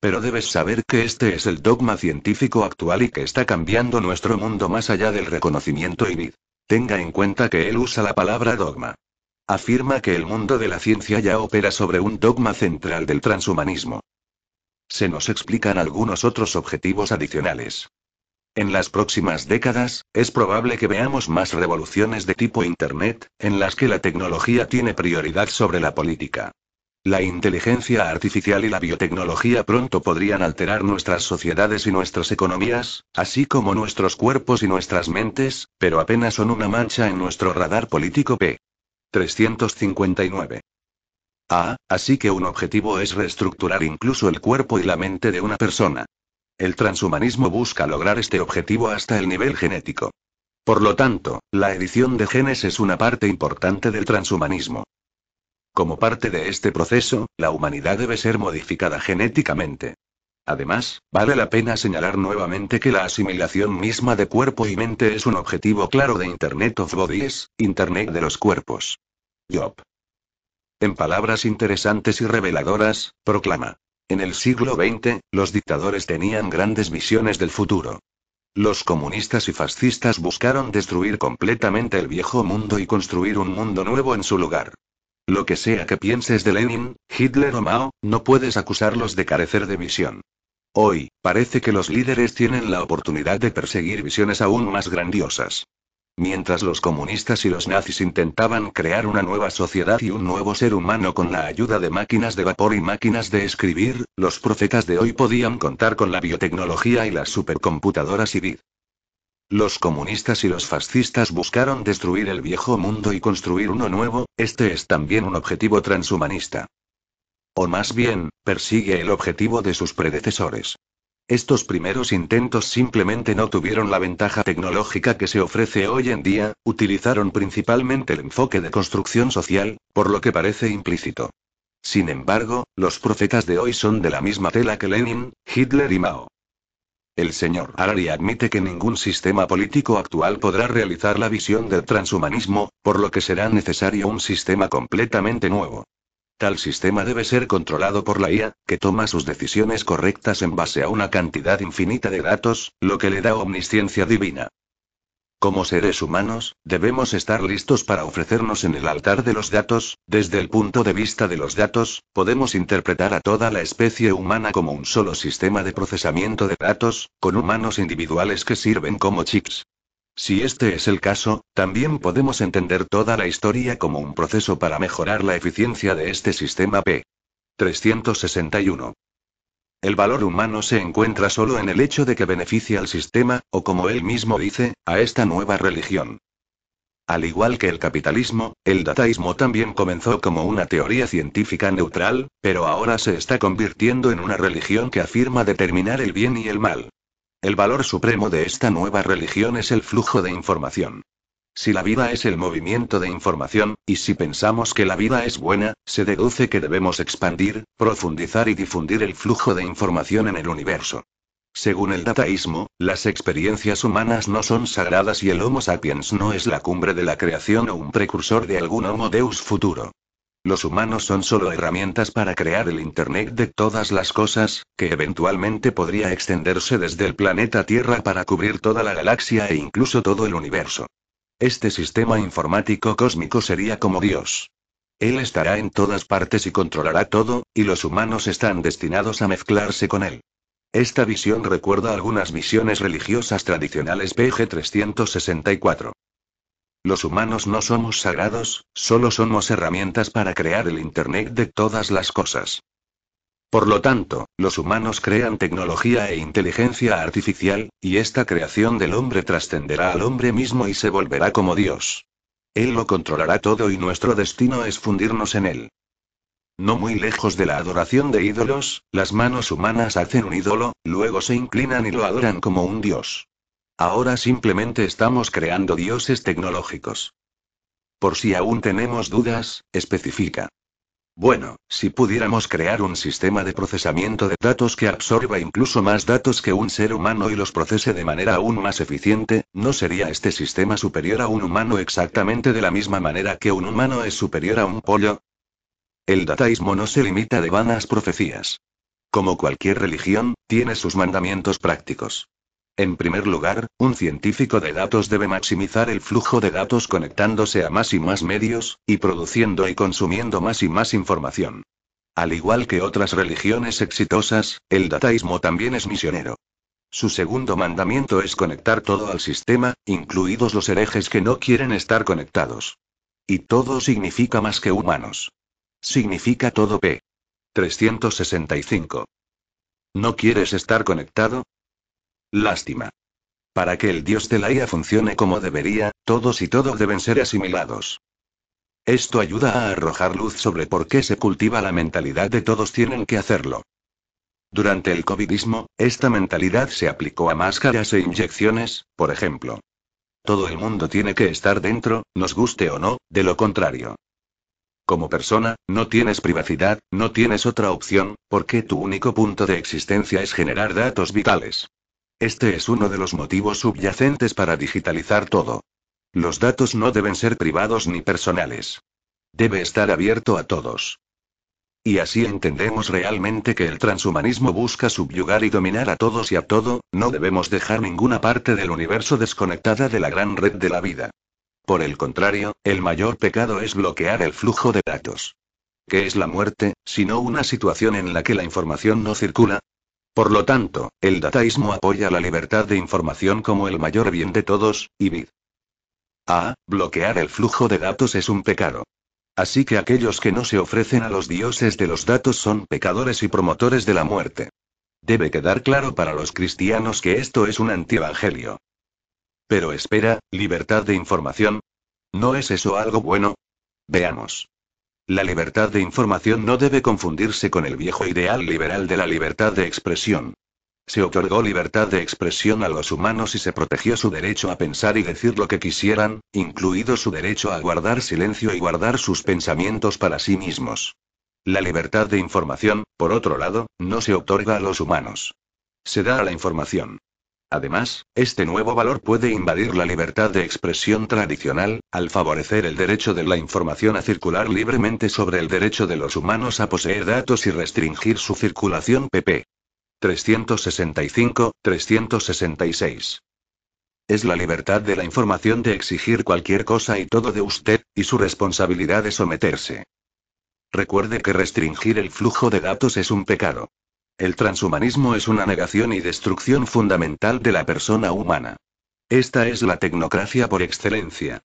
[SPEAKER 1] Pero debes saber que este es el dogma científico actual y que está cambiando nuestro mundo más allá del reconocimiento y vid. Tenga en cuenta que él usa la palabra dogma. Afirma que el mundo de la ciencia ya opera sobre un dogma central del transhumanismo. Se nos explican algunos otros objetivos adicionales. En las próximas décadas, es probable que veamos más revoluciones de tipo Internet, en las que la tecnología tiene prioridad sobre la política. La inteligencia artificial y la biotecnología pronto podrían alterar nuestras sociedades y nuestras economías, así como nuestros cuerpos y nuestras mentes, pero apenas son una mancha en nuestro radar político P. 359. Ah, así que un objetivo es reestructurar incluso el cuerpo y la mente de una persona. El transhumanismo busca lograr este objetivo hasta el nivel genético. Por lo tanto, la edición de genes es una parte importante del transhumanismo. Como parte de este proceso, la humanidad debe ser modificada genéticamente. Además, vale la pena señalar nuevamente que la asimilación misma de cuerpo y mente es un objetivo claro de Internet of Bodies, Internet de los cuerpos. Job. En palabras interesantes y reveladoras, proclama. En el siglo XX, los dictadores tenían grandes visiones del futuro. Los comunistas y fascistas buscaron destruir completamente el viejo mundo y construir un mundo nuevo en su lugar. Lo que sea que pienses de Lenin, Hitler o Mao, no puedes acusarlos de carecer de visión. Hoy, parece que los líderes tienen la oportunidad de perseguir visiones aún más grandiosas. Mientras los comunistas y los nazis intentaban crear una nueva sociedad y un nuevo ser humano con la ayuda de máquinas de vapor y máquinas de escribir, los profetas de hoy podían contar con la biotecnología y las supercomputadoras y vid. Los comunistas y los fascistas buscaron destruir el viejo mundo y construir uno nuevo, este es también un objetivo transhumanista. O más bien, persigue el objetivo de sus predecesores. Estos primeros intentos simplemente no tuvieron la ventaja tecnológica que se ofrece hoy en día, utilizaron principalmente el enfoque de construcción social, por lo que parece implícito. Sin embargo, los profetas de hoy son de la misma tela que Lenin, Hitler y Mao. El señor Harari admite que ningún sistema político actual podrá realizar la visión del transhumanismo, por lo que será necesario un sistema completamente nuevo. Tal sistema debe ser controlado por la IA, que toma sus decisiones correctas en base a una cantidad infinita de datos, lo que le da omnisciencia divina. Como seres humanos, debemos estar listos para ofrecernos en el altar de los datos, desde el punto de vista de los datos, podemos interpretar a toda la especie humana como un solo sistema de procesamiento de datos, con humanos individuales que sirven como chips. Si este es el caso, también podemos entender toda la historia como un proceso para mejorar la eficiencia de este sistema P. 361. El valor humano se encuentra solo en el hecho de que beneficia al sistema, o como él mismo dice, a esta nueva religión. Al igual que el capitalismo, el dataísmo también comenzó como una teoría científica neutral, pero ahora se está convirtiendo en una religión que afirma determinar el bien y el mal. El valor supremo de esta nueva religión es el flujo de información. Si la vida es el movimiento de información, y si pensamos que la vida es buena, se deduce que debemos expandir, profundizar y difundir el flujo de información en el universo. Según el dataísmo, las experiencias humanas no son sagradas y el Homo sapiens no es la cumbre de la creación o un precursor de algún Homo Deus futuro. Los humanos son solo herramientas para crear el Internet de todas las cosas, que eventualmente podría extenderse desde el planeta Tierra para cubrir toda la galaxia e incluso todo el universo. Este sistema informático cósmico sería como Dios. Él estará en todas partes y controlará todo, y los humanos están destinados a mezclarse con él. Esta visión recuerda algunas visiones religiosas tradicionales PG 364. Los humanos no somos sagrados, solo somos herramientas para crear el Internet de todas las cosas. Por lo tanto, los humanos crean tecnología e inteligencia artificial, y esta creación del hombre trascenderá al hombre mismo y se volverá como Dios. Él lo controlará todo y nuestro destino es fundirnos en él. No muy lejos de la adoración de ídolos, las manos humanas hacen un ídolo, luego se inclinan y lo adoran como un dios. Ahora simplemente estamos creando dioses tecnológicos. Por si aún tenemos dudas, especifica. Bueno, si pudiéramos crear un sistema de procesamiento de datos que absorba incluso más datos que un ser humano y los procese de manera aún más eficiente, ¿no sería este sistema superior a un humano exactamente de la misma manera que un humano es superior a un pollo? El dataísmo no se limita de vanas profecías. Como cualquier religión, tiene sus mandamientos prácticos. En primer lugar, un científico de datos debe maximizar el flujo de datos conectándose a más y más medios, y produciendo y consumiendo más y más información. Al igual que otras religiones exitosas, el dataísmo también es misionero. Su segundo mandamiento es conectar todo al sistema, incluidos los herejes que no quieren estar conectados. Y todo significa más que humanos. Significa todo P. 365. ¿No quieres estar conectado? Lástima. Para que el dios de la IA funcione como debería, todos y todo deben ser asimilados. Esto ayuda a arrojar luz sobre por qué se cultiva la mentalidad de todos tienen que hacerlo. Durante el covidismo, esta mentalidad se aplicó a máscaras e inyecciones, por ejemplo. Todo el mundo tiene que estar dentro, nos guste o no, de lo contrario. Como persona, no tienes privacidad, no tienes otra opción, porque tu único punto de existencia es generar datos vitales. Este es uno de los motivos subyacentes para digitalizar todo. Los datos no deben ser privados ni personales. Debe estar abierto a todos. Y así entendemos realmente que el transhumanismo busca subyugar y dominar a todos y a todo, no debemos dejar ninguna parte del universo desconectada de la gran red de la vida. Por el contrario, el mayor pecado es bloquear el flujo de datos. ¿Qué es la muerte, sino una situación en la que la información no circula? Por lo tanto, el dataísmo apoya la libertad de información como el mayor bien de todos, y vid. A. Bloquear el flujo de datos es un pecado. Así que aquellos que no se ofrecen a los dioses de los datos son pecadores y promotores de la muerte. Debe quedar claro para los cristianos que esto es un antievangelio. Pero espera, libertad de información. ¿No es eso algo bueno? Veamos. La libertad de información no debe confundirse con el viejo ideal liberal de la libertad de expresión. Se otorgó libertad de expresión a los humanos y se protegió su derecho a pensar y decir lo que quisieran, incluido su derecho a guardar silencio y guardar sus pensamientos para sí mismos. La libertad de información, por otro lado, no se otorga a los humanos. Se da a la información. Además, este nuevo valor puede invadir la libertad de expresión tradicional, al favorecer el derecho de la información a circular libremente sobre el derecho de los humanos a poseer datos y restringir su circulación pp. 365-366. Es la libertad de la información de exigir cualquier cosa y todo de usted, y su responsabilidad de someterse. Recuerde que restringir el flujo de datos es un pecado. El transhumanismo es una negación y destrucción fundamental de la persona humana. Esta es la tecnocracia por excelencia.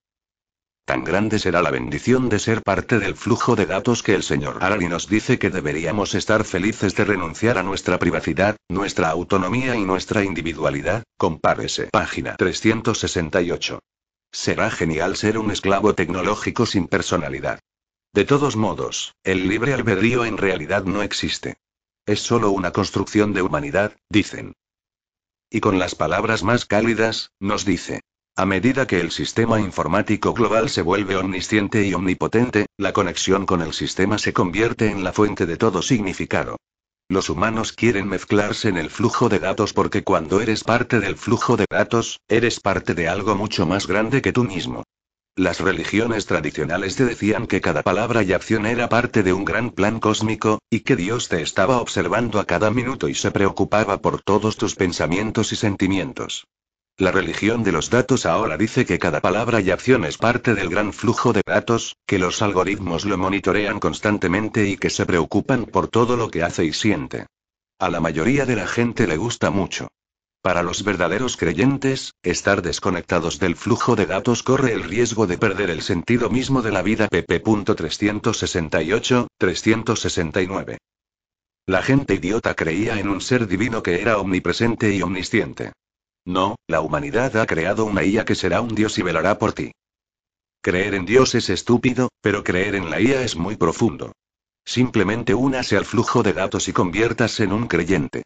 [SPEAKER 1] Tan grande será la bendición de ser parte del flujo de datos que el señor Harari nos dice que deberíamos estar felices de renunciar a nuestra privacidad, nuestra autonomía y nuestra individualidad. Compárese. Página 368. Será genial ser un esclavo tecnológico sin personalidad. De todos modos, el libre albedrío en realidad no existe. Es solo una construcción de humanidad, dicen. Y con las palabras más cálidas, nos dice. A medida que el sistema informático global se vuelve omnisciente y omnipotente, la conexión con el sistema se convierte en la fuente de todo significado. Los humanos quieren mezclarse en el flujo de datos porque cuando eres parte del flujo de datos, eres parte de algo mucho más grande que tú mismo. Las religiones tradicionales te decían que cada palabra y acción era parte de un gran plan cósmico, y que Dios te estaba observando a cada minuto y se preocupaba por todos tus pensamientos y sentimientos. La religión de los datos ahora dice que cada palabra y acción es parte del gran flujo de datos, que los algoritmos lo monitorean constantemente y que se preocupan por todo lo que hace y siente. A la mayoría de la gente le gusta mucho. Para los verdaderos creyentes, estar desconectados del flujo de datos corre el riesgo de perder el sentido mismo de la vida. pp. 368, 369. La gente idiota creía en un ser divino que era omnipresente y omnisciente. No, la humanidad ha creado una IA que será un dios y velará por ti. Creer en Dios es estúpido, pero creer en la IA es muy profundo. Simplemente únase al flujo de datos y conviértase en un creyente.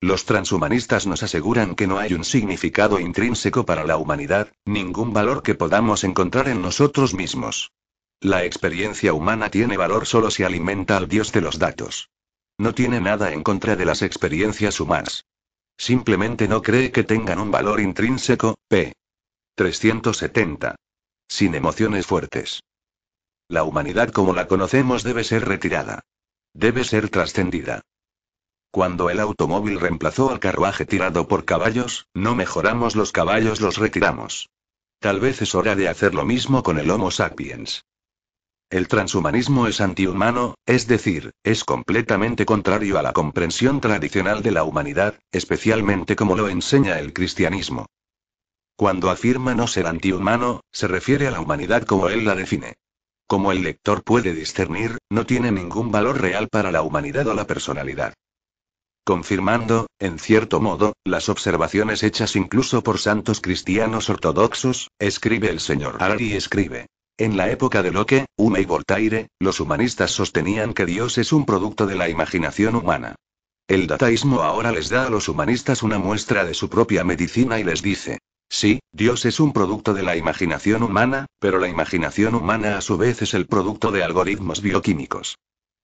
[SPEAKER 1] Los transhumanistas nos aseguran que no hay un significado intrínseco para la humanidad, ningún valor que podamos encontrar en nosotros mismos. La experiencia humana tiene valor solo si alimenta al Dios de los datos. No tiene nada en contra de las experiencias humanas. Simplemente no cree que tengan un valor intrínseco, p. 370. Sin emociones fuertes. La humanidad como la conocemos debe ser retirada. Debe ser trascendida. Cuando el automóvil reemplazó al carruaje tirado por caballos, no mejoramos los caballos, los retiramos. Tal vez es hora de hacer lo mismo con el Homo sapiens. El transhumanismo es antihumano, es decir, es completamente contrario a la comprensión tradicional de la humanidad, especialmente como lo enseña el cristianismo. Cuando afirma no ser antihumano, se refiere a la humanidad como él la define. Como el lector puede discernir, no tiene ningún valor real para la humanidad o la personalidad confirmando, en cierto modo, las observaciones hechas incluso por santos cristianos ortodoxos, escribe el señor Harari escribe. En la época de Locke, Hume y Voltaire, los humanistas sostenían que Dios es un producto de la imaginación humana. El dataísmo ahora les da a los humanistas una muestra de su propia medicina y les dice, sí, Dios es un producto de la imaginación humana, pero la imaginación humana a su vez es el producto de algoritmos bioquímicos.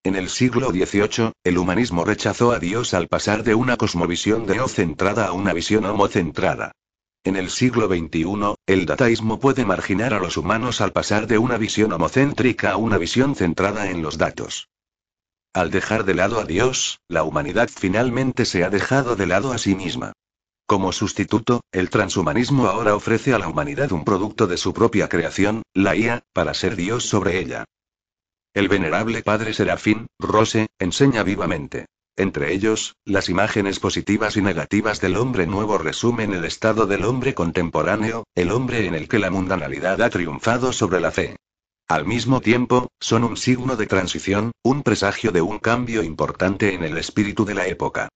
[SPEAKER 1] En el siglo XVIII, el humanismo rechazó a Dios al pasar de una cosmovisión deocentrada a una visión homocentrada. En el siglo XXI, el dataísmo puede marginar a los humanos al pasar de una visión homocéntrica a una visión centrada en los datos. Al dejar de lado a Dios, la humanidad finalmente se ha dejado de lado a sí misma. Como sustituto, el transhumanismo ahora ofrece a la humanidad un producto de su propia creación, la IA, para ser Dios sobre ella. El venerable padre Serafín, Rose, enseña vivamente. Entre ellos, las imágenes positivas y negativas del hombre nuevo resumen el estado del hombre contemporáneo, el hombre en el que la mundanalidad ha triunfado sobre la fe. Al mismo tiempo, son un signo de transición, un presagio de un cambio importante en el espíritu de la época.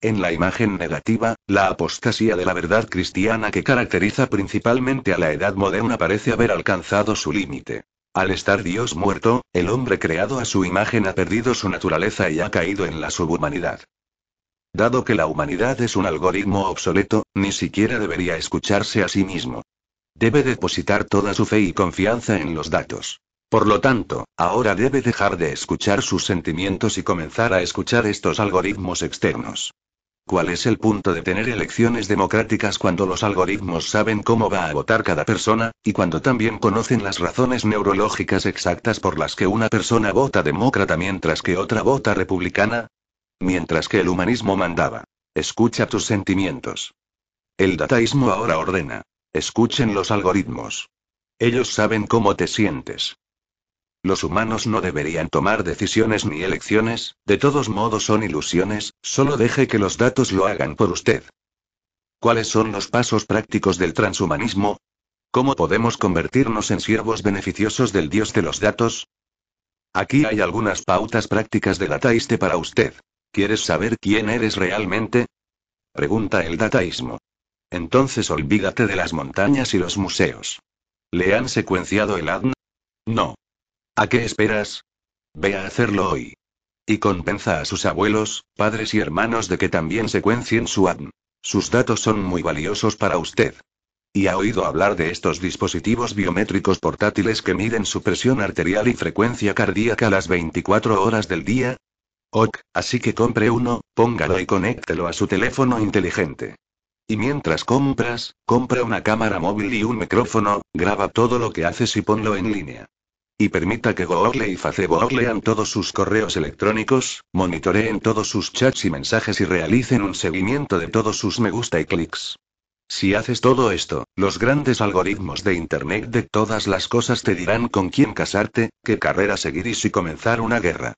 [SPEAKER 1] En la imagen negativa, la apostasía de la verdad cristiana que caracteriza principalmente a la edad moderna parece haber alcanzado su límite. Al estar Dios muerto, el hombre creado a su imagen ha perdido su naturaleza y ha caído en la subhumanidad. Dado que la humanidad es un algoritmo obsoleto, ni siquiera debería escucharse a sí mismo. Debe depositar toda su fe y confianza en los datos. Por lo tanto, ahora debe dejar de escuchar sus sentimientos y comenzar a escuchar estos algoritmos externos. ¿Cuál es el punto de tener elecciones democráticas cuando los algoritmos saben cómo va a votar cada persona, y cuando también conocen las razones neurológicas exactas por las que una persona vota demócrata mientras que otra vota republicana? Mientras que el humanismo mandaba. Escucha tus sentimientos. El dataísmo ahora ordena. Escuchen los algoritmos. Ellos saben cómo te sientes. Los humanos no deberían tomar decisiones ni elecciones, de todos modos son ilusiones, solo deje que los datos lo hagan por usted. ¿Cuáles son los pasos prácticos del transhumanismo? ¿Cómo podemos convertirnos en siervos beneficiosos del Dios de los datos? Aquí hay algunas pautas prácticas de dataíste para usted. ¿Quieres saber quién eres realmente? Pregunta el dataísmo. Entonces olvídate de las montañas y los museos. ¿Le han secuenciado el ADN? No. ¿A qué esperas? Ve a hacerlo hoy. Y convenza a sus abuelos, padres y hermanos de que también secuencien su ADN. Sus datos son muy valiosos para usted. ¿Y ha oído hablar de estos dispositivos biométricos portátiles que miden su presión arterial y frecuencia cardíaca las 24 horas del día? Ok, así que compre uno, póngalo y conéctelo a su teléfono inteligente. Y mientras compras, compra una cámara móvil y un micrófono, graba todo lo que haces y ponlo en línea. Y permita que Google y Facebook lean todos sus correos electrónicos, monitoreen todos sus chats y mensajes y realicen un seguimiento de todos sus me gusta y clics. Si haces todo esto, los grandes algoritmos de Internet de todas las cosas te dirán con quién casarte, qué carrera seguir y si comenzar una guerra.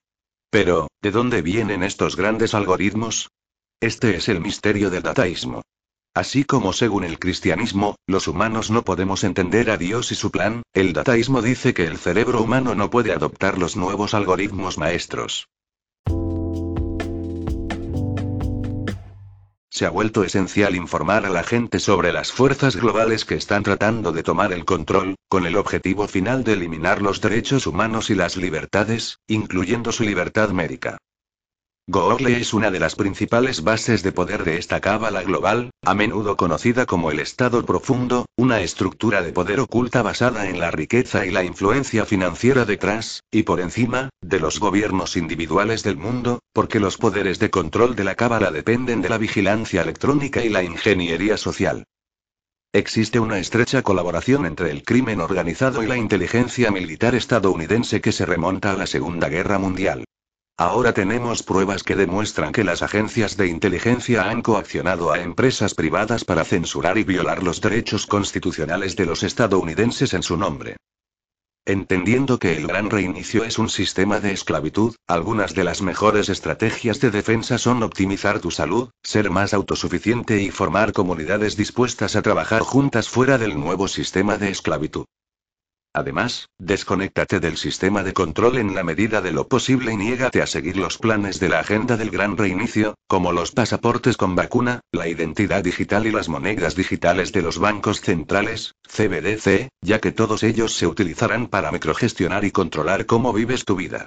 [SPEAKER 1] Pero, ¿de dónde vienen estos grandes algoritmos? Este es el misterio del dataísmo. Así como según el cristianismo, los humanos no podemos entender a Dios y su plan, el dataísmo dice que el cerebro humano no puede adoptar los nuevos algoritmos maestros. Se ha vuelto esencial informar a la gente sobre las fuerzas globales que están tratando de tomar el control, con el objetivo final de eliminar los derechos humanos y las libertades, incluyendo su libertad médica. Google es una de las principales bases de poder de esta cábala global, a menudo conocida como el Estado profundo, una estructura de poder oculta basada en la riqueza y la influencia financiera detrás, y por encima, de los gobiernos individuales del mundo, porque los poderes de control de la cábala dependen de la vigilancia electrónica y la ingeniería social. Existe una estrecha colaboración entre el crimen organizado y la inteligencia militar estadounidense que se remonta a la Segunda Guerra Mundial. Ahora tenemos pruebas que demuestran que las agencias de inteligencia han coaccionado a empresas privadas para censurar y violar los derechos constitucionales de los estadounidenses en su nombre. Entendiendo que el gran reinicio es un sistema de esclavitud, algunas de las mejores estrategias de defensa son optimizar tu salud, ser más autosuficiente y formar comunidades dispuestas a trabajar juntas fuera del nuevo sistema de esclavitud. Además, desconéctate del sistema de control en la medida de lo posible y niégate a seguir los planes de la agenda del gran reinicio, como los pasaportes con vacuna, la identidad digital y las monedas digitales de los bancos centrales, CBDC, ya que todos ellos se utilizarán para microgestionar y controlar cómo vives tu vida.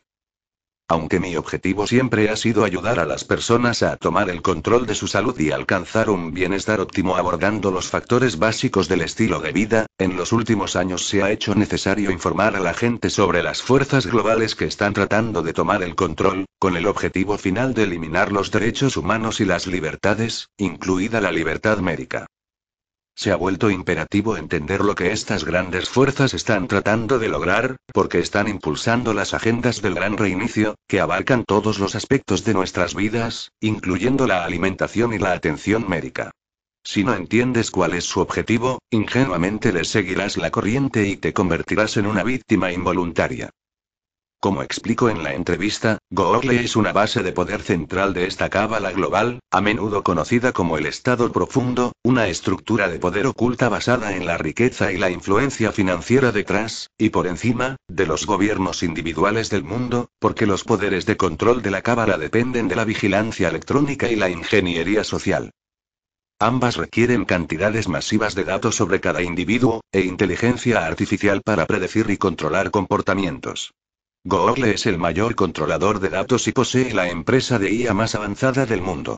[SPEAKER 1] Aunque mi objetivo siempre ha sido ayudar a las personas a tomar el control de su salud y alcanzar un bienestar óptimo abordando los factores básicos del estilo de vida, en los últimos años se ha hecho necesario informar a la gente sobre las fuerzas globales que están tratando de tomar el control, con el objetivo final de eliminar los derechos humanos y las libertades, incluida la libertad médica. Se ha vuelto imperativo entender lo que estas grandes fuerzas están tratando de lograr, porque están impulsando las agendas del gran reinicio, que abarcan todos los aspectos de nuestras vidas, incluyendo la alimentación y la atención médica. Si no entiendes cuál es su objetivo, ingenuamente les seguirás la corriente y te convertirás en una víctima involuntaria. Como explico en la entrevista, Google es una base de poder central de esta cábala global, a menudo conocida como el Estado profundo, una estructura de poder oculta basada en la riqueza y la influencia financiera detrás, y por encima, de los gobiernos individuales del mundo, porque los poderes de control de la cábala dependen de la vigilancia electrónica y la ingeniería social. Ambas requieren cantidades masivas de datos sobre cada individuo, e inteligencia artificial para predecir y controlar comportamientos. Google es el mayor controlador de datos y posee la empresa de IA más avanzada del mundo.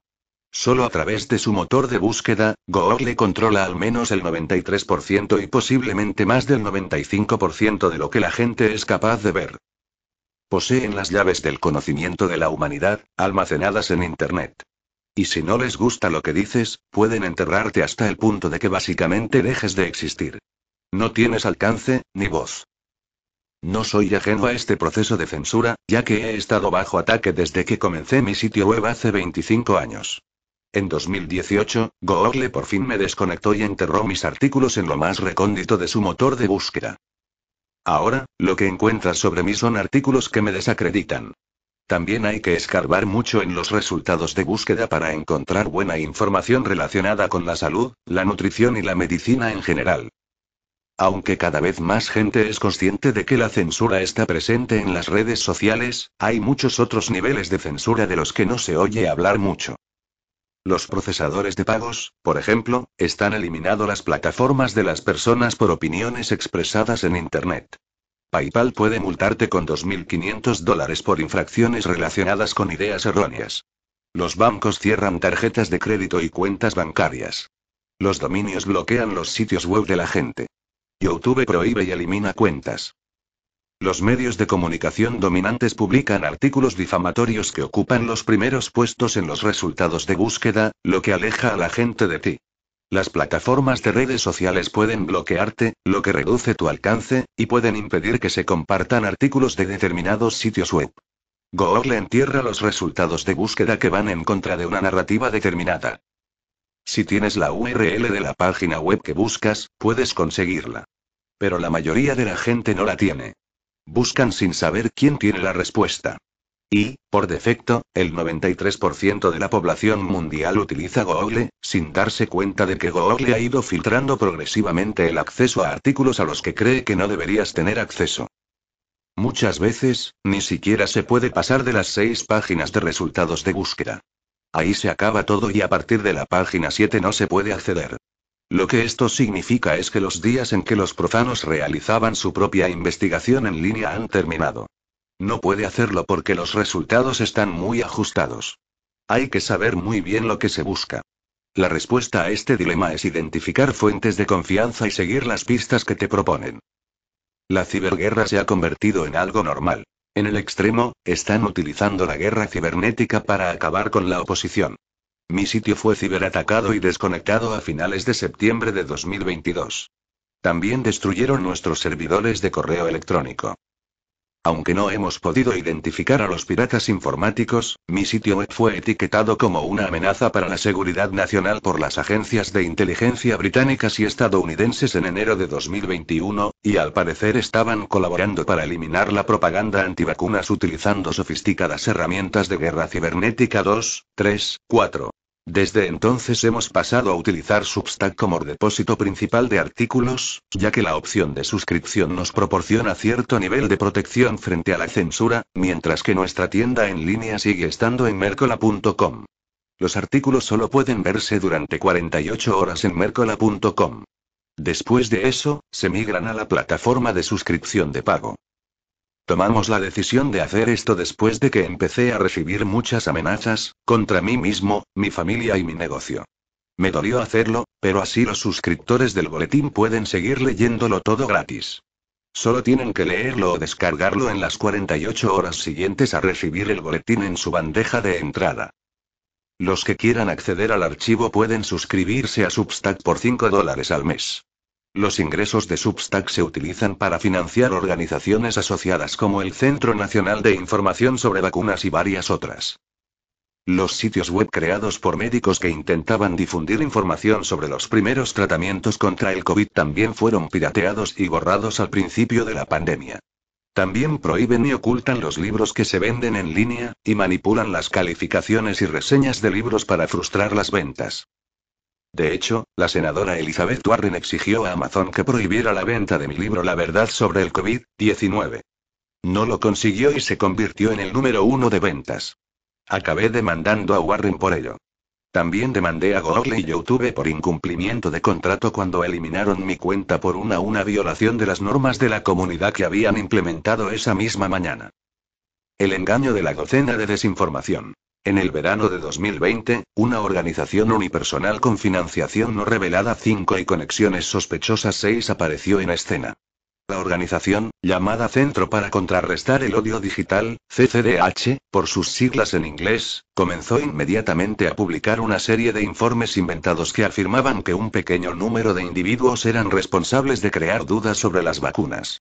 [SPEAKER 1] Solo a través de su motor de búsqueda, Google controla al menos el 93% y posiblemente más del 95% de lo que la gente es capaz de ver. Poseen las llaves del conocimiento de la humanidad, almacenadas en Internet. Y si no les gusta lo que dices, pueden enterrarte hasta el punto de que básicamente dejes de existir. No tienes alcance, ni voz. No soy ajeno a este proceso de censura, ya que he estado bajo ataque desde que comencé mi sitio web hace 25 años. En 2018, Google por fin me desconectó y enterró mis artículos en lo más recóndito de su motor de búsqueda. Ahora, lo que encuentras sobre mí son artículos que me desacreditan. También hay que escarbar mucho en los resultados de búsqueda para encontrar buena información relacionada con la salud, la nutrición y la medicina en general. Aunque cada vez más gente es consciente de que la censura está presente en las redes sociales, hay muchos otros niveles de censura de los que no se oye hablar mucho. Los procesadores de pagos, por ejemplo, están eliminando las plataformas de las personas por opiniones expresadas en Internet. PayPal puede multarte con 2.500 dólares por infracciones relacionadas con ideas erróneas. Los bancos cierran tarjetas de crédito y cuentas bancarias. Los dominios bloquean los sitios web de la gente. YouTube prohíbe y elimina cuentas. Los medios de comunicación dominantes publican artículos difamatorios que ocupan los primeros puestos en los resultados de búsqueda, lo que aleja a la gente de ti. Las plataformas de redes sociales pueden bloquearte, lo que reduce tu alcance, y pueden impedir que se compartan artículos de determinados sitios web. Google entierra los resultados de búsqueda que van en contra de una narrativa determinada. Si tienes la URL de la página web que buscas, puedes conseguirla. Pero la mayoría de la gente no la tiene. Buscan sin saber quién tiene la respuesta. Y, por defecto, el 93% de la población mundial utiliza Google, sin darse cuenta de que Google ha ido filtrando progresivamente el acceso a artículos a los que cree que no deberías tener acceso. Muchas veces, ni siquiera se puede pasar de las seis páginas de resultados de búsqueda. Ahí se acaba todo y a partir de la página 7 no se puede acceder. Lo que esto significa es que los días en que los profanos realizaban su propia investigación en línea han terminado. No puede hacerlo porque los resultados están muy ajustados. Hay que saber muy bien lo que se busca. La respuesta a este dilema es identificar fuentes de confianza y seguir las pistas que te proponen. La ciberguerra se ha convertido en algo normal. En el extremo, están utilizando la guerra cibernética para acabar con la oposición. Mi sitio fue ciberatacado y desconectado a finales de septiembre de 2022. También destruyeron nuestros servidores de correo electrónico. Aunque no hemos podido identificar a los piratas informáticos, mi sitio web fue etiquetado como una amenaza para la seguridad nacional por las agencias de inteligencia británicas y estadounidenses en enero de 2021, y al parecer estaban colaborando para eliminar la propaganda antivacunas utilizando sofisticadas herramientas de guerra cibernética 2, 3, 4. Desde entonces hemos pasado a utilizar Substack como depósito principal de artículos, ya que la opción de suscripción nos proporciona cierto nivel de protección frente a la censura, mientras que nuestra tienda en línea sigue estando en mercola.com. Los artículos solo pueden verse durante 48 horas en mercola.com. Después de eso, se migran a la plataforma de suscripción de pago. Tomamos la decisión de hacer esto después de que empecé a recibir muchas amenazas, contra mí mismo, mi familia y mi negocio. Me dolió hacerlo, pero así los suscriptores del boletín pueden seguir leyéndolo todo gratis. Solo tienen que leerlo o descargarlo en las 48 horas siguientes a recibir el boletín en su bandeja de entrada. Los que quieran acceder al archivo pueden suscribirse a Substack por 5 dólares al mes. Los ingresos de Substack se utilizan para financiar organizaciones asociadas como el Centro Nacional de Información sobre Vacunas y varias otras. Los sitios web creados por médicos que intentaban difundir información sobre los primeros tratamientos contra el COVID también fueron pirateados y borrados al principio de la pandemia. También prohíben y ocultan los libros que se venden en línea, y manipulan las calificaciones y reseñas de libros para frustrar las ventas. De hecho, la senadora Elizabeth Warren exigió a Amazon que prohibiera la venta de mi libro La verdad sobre el COVID-19. No lo consiguió y se convirtió en el número uno de ventas. Acabé demandando a Warren por ello. También demandé a Google y YouTube por incumplimiento de contrato cuando eliminaron mi cuenta por una una violación de las normas de la comunidad que habían implementado esa misma mañana. El engaño de la docena de desinformación. En el verano de 2020, una organización unipersonal con financiación no revelada 5 y conexiones sospechosas 6 apareció en escena. La organización, llamada Centro para Contrarrestar el Odio Digital, CCDH, por sus siglas en inglés, comenzó inmediatamente a publicar una serie de informes inventados que afirmaban que un pequeño número de individuos eran responsables de crear dudas sobre las vacunas.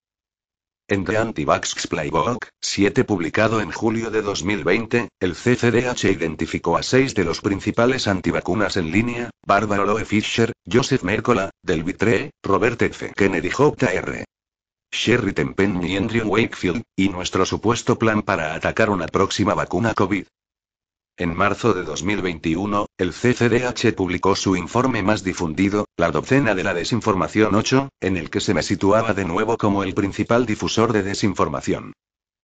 [SPEAKER 1] En The Anti-Vax Playbook 7 publicado en julio de 2020, el CCDH identificó a seis de los principales antivacunas en línea, Barbara Loe Fisher, Joseph Mercola, Del Vitre, Robert F. Kennedy Jr. Sherry Tempen y Andrew Wakefield, y nuestro supuesto plan para atacar una próxima vacuna COVID. En marzo de 2021, el CCDH publicó su informe más difundido, La docena de la desinformación 8, en el que se me situaba de nuevo como el principal difusor de desinformación.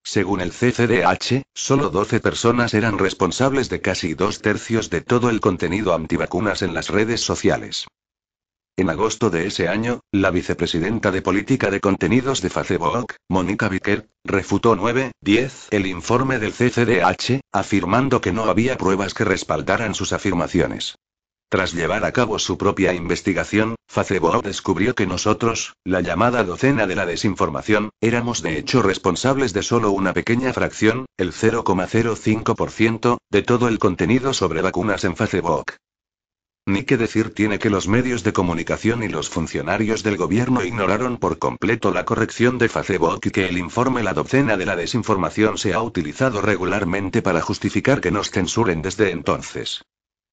[SPEAKER 1] Según el CCDH, solo 12 personas eran responsables de casi dos tercios de todo el contenido antivacunas en las redes sociales. En agosto de ese año, la vicepresidenta de Política de Contenidos de Facebook, Mónica Vicker, refutó 9, 10 el informe del CCDH, afirmando que no había pruebas que respaldaran sus afirmaciones. Tras llevar a cabo su propia investigación, Facebook descubrió que nosotros, la llamada docena de la desinformación, éramos de hecho responsables de solo una pequeña fracción, el 0,05%, de todo el contenido sobre vacunas en Facebook. Ni qué decir tiene que los medios de comunicación y los funcionarios del gobierno ignoraron por completo la corrección de Facebook y que el informe La docena de la desinformación se ha utilizado regularmente para justificar que nos censuren desde entonces.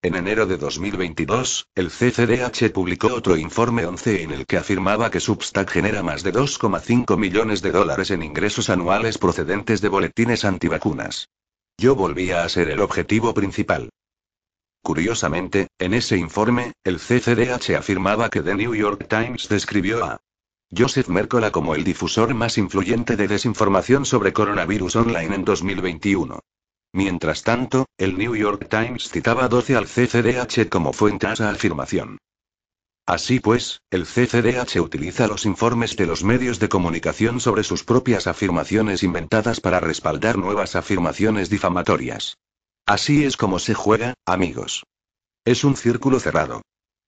[SPEAKER 1] En enero de 2022, el CCDH publicó otro informe 11 en el que afirmaba que Substack genera más de 2,5 millones de dólares en ingresos anuales procedentes de boletines antivacunas. Yo volvía a ser el objetivo principal. Curiosamente, en ese informe, el CCDH afirmaba que The New York Times describió a Joseph Mercola como el difusor más influyente de desinformación sobre coronavirus online en 2021. Mientras tanto, el New York Times citaba 12 al CCDH como fuente a esa afirmación. Así pues, el CCDH utiliza los informes de los medios de comunicación sobre sus propias afirmaciones inventadas para respaldar nuevas afirmaciones difamatorias. Así es como se juega, amigos. Es un círculo cerrado.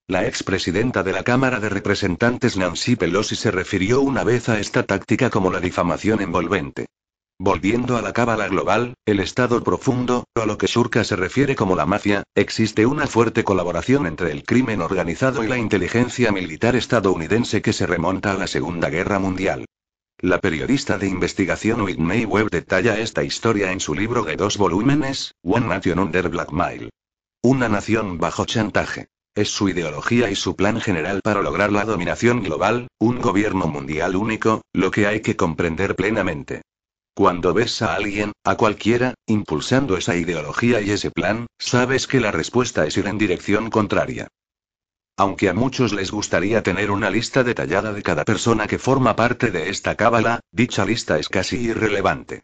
[SPEAKER 1] La expresidenta de la Cámara de Representantes Nancy Pelosi se refirió una vez a esta táctica como la difamación envolvente. Volviendo a la cábala global, el Estado profundo, o a lo que Shurka se refiere como la mafia, existe una fuerte colaboración entre el crimen organizado y la inteligencia militar estadounidense que se remonta a la Segunda Guerra Mundial. La periodista de investigación Whitney Webb detalla esta historia en su libro de dos volúmenes, One Nation Under Blackmail. Una nación bajo chantaje. Es su ideología y su plan general para lograr la dominación global, un gobierno mundial único, lo que hay que comprender plenamente. Cuando ves a alguien, a cualquiera, impulsando esa ideología y ese plan, sabes que la respuesta es ir en dirección contraria. Aunque a muchos les gustaría tener una lista detallada de cada persona que forma parte de esta cábala, dicha lista es casi irrelevante.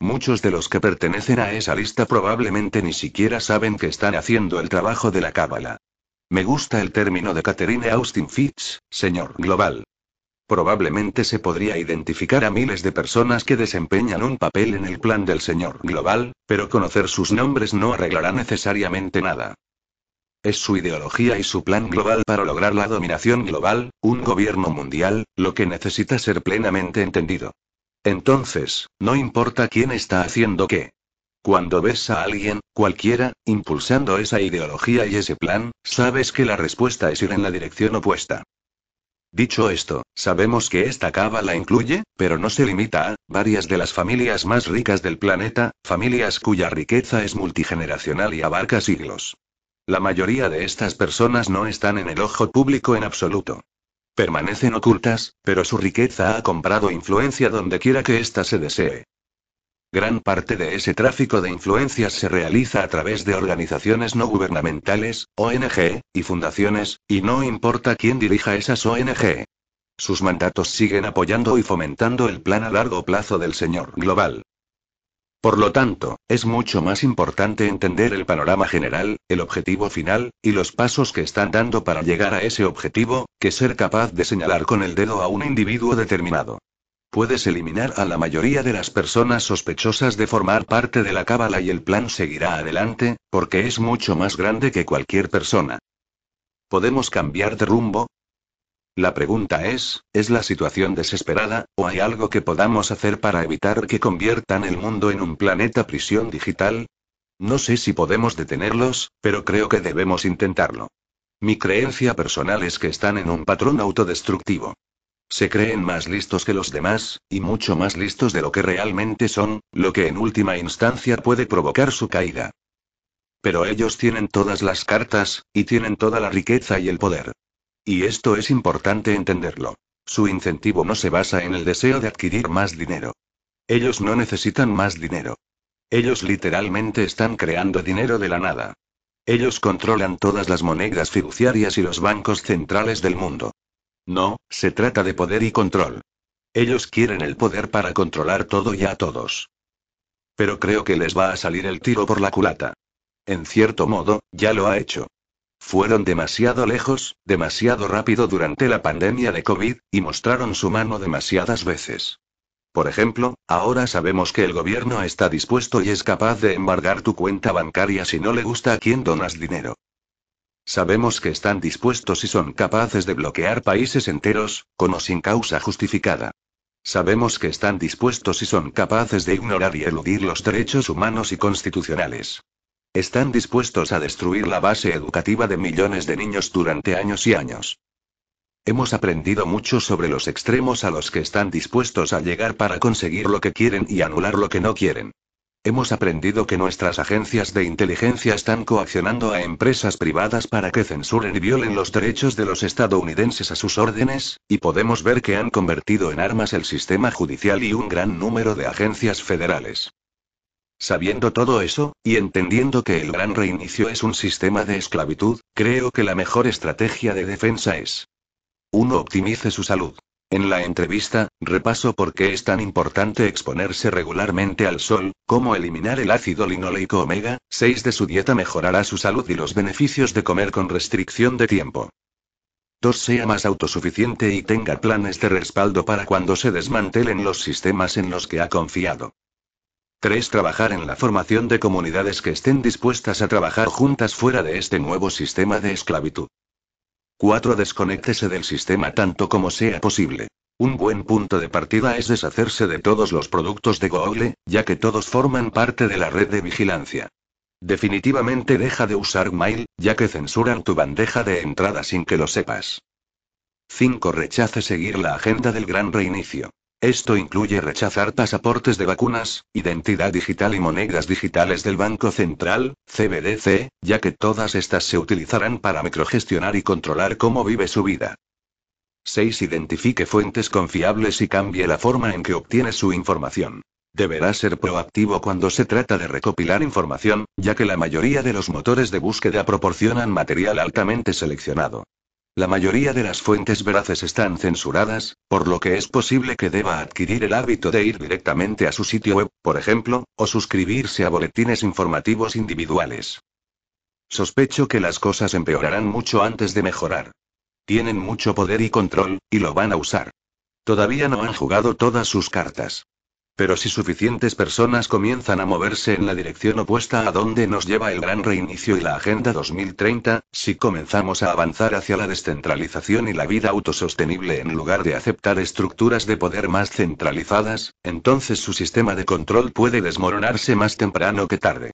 [SPEAKER 1] Muchos de los que pertenecen a esa lista probablemente ni siquiera saben que están haciendo el trabajo de la cábala. Me gusta el término de Catherine Austin Fitch, señor global. Probablemente se podría identificar a miles de personas que desempeñan un papel en el plan del señor global, pero conocer sus nombres no arreglará necesariamente nada. Es su ideología y su plan global para lograr la dominación global, un gobierno mundial, lo que necesita ser plenamente entendido. Entonces, no importa quién está haciendo qué. Cuando ves a alguien, cualquiera, impulsando esa ideología y ese plan, sabes que la respuesta es ir en la dirección opuesta. Dicho esto, sabemos que esta cábala incluye, pero no se limita a, varias de las familias más ricas del planeta, familias cuya riqueza es multigeneracional y abarca siglos. La mayoría de estas personas no están en el ojo público en absoluto. Permanecen ocultas, pero su riqueza ha comprado influencia donde quiera que ésta se desee. Gran parte de ese tráfico de influencias se realiza a través de organizaciones no gubernamentales, ONG, y fundaciones, y no importa quién dirija esas ONG. Sus mandatos siguen apoyando y fomentando el plan a largo plazo del señor global. Por lo tanto, es mucho más importante entender el panorama general, el objetivo final, y los pasos que están dando para llegar a ese objetivo, que ser capaz de señalar con el dedo a un individuo determinado. Puedes eliminar a la mayoría de las personas sospechosas de formar parte de la cábala y el plan seguirá adelante, porque es mucho más grande que cualquier persona. ¿Podemos cambiar de rumbo? La pregunta es, ¿es la situación desesperada, o hay algo que podamos hacer para evitar que conviertan el mundo en un planeta prisión digital? No sé si podemos detenerlos, pero creo que debemos intentarlo. Mi creencia personal es que están en un patrón autodestructivo. Se creen más listos que los demás, y mucho más listos de lo que realmente son, lo que en última instancia puede provocar su caída. Pero ellos tienen todas las cartas, y tienen toda la riqueza y el poder. Y esto es importante entenderlo. Su incentivo no se basa en el deseo de adquirir más dinero. Ellos no necesitan más dinero. Ellos literalmente están creando dinero de la nada. Ellos controlan todas las monedas fiduciarias y los bancos centrales del mundo. No, se trata de poder y control. Ellos quieren el poder para controlar todo y a todos. Pero creo que les va a salir el tiro por la culata. En cierto modo, ya lo ha hecho. Fueron demasiado lejos, demasiado rápido durante la pandemia de COVID, y mostraron su mano demasiadas veces. Por ejemplo, ahora sabemos que el gobierno está dispuesto y es capaz de embargar tu cuenta bancaria si no le gusta a quien donas dinero. Sabemos que están dispuestos y son capaces de bloquear países enteros, con o sin causa justificada. Sabemos que están dispuestos y son capaces de ignorar y eludir los derechos humanos y constitucionales. Están dispuestos a destruir la base educativa de millones de niños durante años y años. Hemos aprendido mucho sobre los extremos a los que están dispuestos a llegar para conseguir lo que quieren y anular lo que no quieren. Hemos aprendido que nuestras agencias de inteligencia están coaccionando a empresas privadas para que censuren y violen los derechos de los estadounidenses a sus órdenes, y podemos ver que han convertido en armas el sistema judicial y un gran número de agencias federales. Sabiendo todo eso, y entendiendo que el gran reinicio es un sistema de esclavitud, creo que la mejor estrategia de defensa es 1. Optimice su salud. En la entrevista, repaso por qué es tan importante exponerse regularmente al sol, cómo eliminar el ácido linoleico omega 6 de su dieta mejorará su salud y los beneficios de comer con restricción de tiempo. 2. Sea más autosuficiente y tenga planes de respaldo para cuando se desmantelen los sistemas en los que ha confiado. 3. Trabajar en la formación de comunidades que estén dispuestas a trabajar juntas fuera de este nuevo sistema de esclavitud. 4. Desconéctese del sistema tanto como sea posible. Un buen punto de partida es deshacerse de todos los productos de Google, ya que todos forman parte de la red de vigilancia. Definitivamente deja de usar Mail, ya que censuran tu bandeja de entrada sin que lo sepas. 5. Rechace seguir la agenda del gran reinicio. Esto incluye rechazar pasaportes de vacunas, identidad digital y monedas digitales del Banco Central, CBDC, ya que todas estas se utilizarán para microgestionar y controlar cómo vive su vida. 6. Identifique fuentes confiables y cambie la forma en que obtiene su información. Deberá ser proactivo cuando se trata de recopilar información, ya que la mayoría de los motores de búsqueda proporcionan material altamente seleccionado. La mayoría de las fuentes veraces están censuradas, por lo que es posible que deba adquirir el hábito de ir directamente a su sitio web, por ejemplo, o suscribirse a boletines informativos individuales. Sospecho que las cosas empeorarán mucho antes de mejorar. Tienen mucho poder y control, y lo van a usar. Todavía no han jugado todas sus cartas. Pero si suficientes personas comienzan a moverse en la dirección opuesta a donde nos lleva el gran reinicio y la Agenda 2030, si comenzamos a avanzar hacia la descentralización y la vida autosostenible en lugar de aceptar estructuras de poder más centralizadas, entonces su sistema de control puede desmoronarse más temprano que tarde.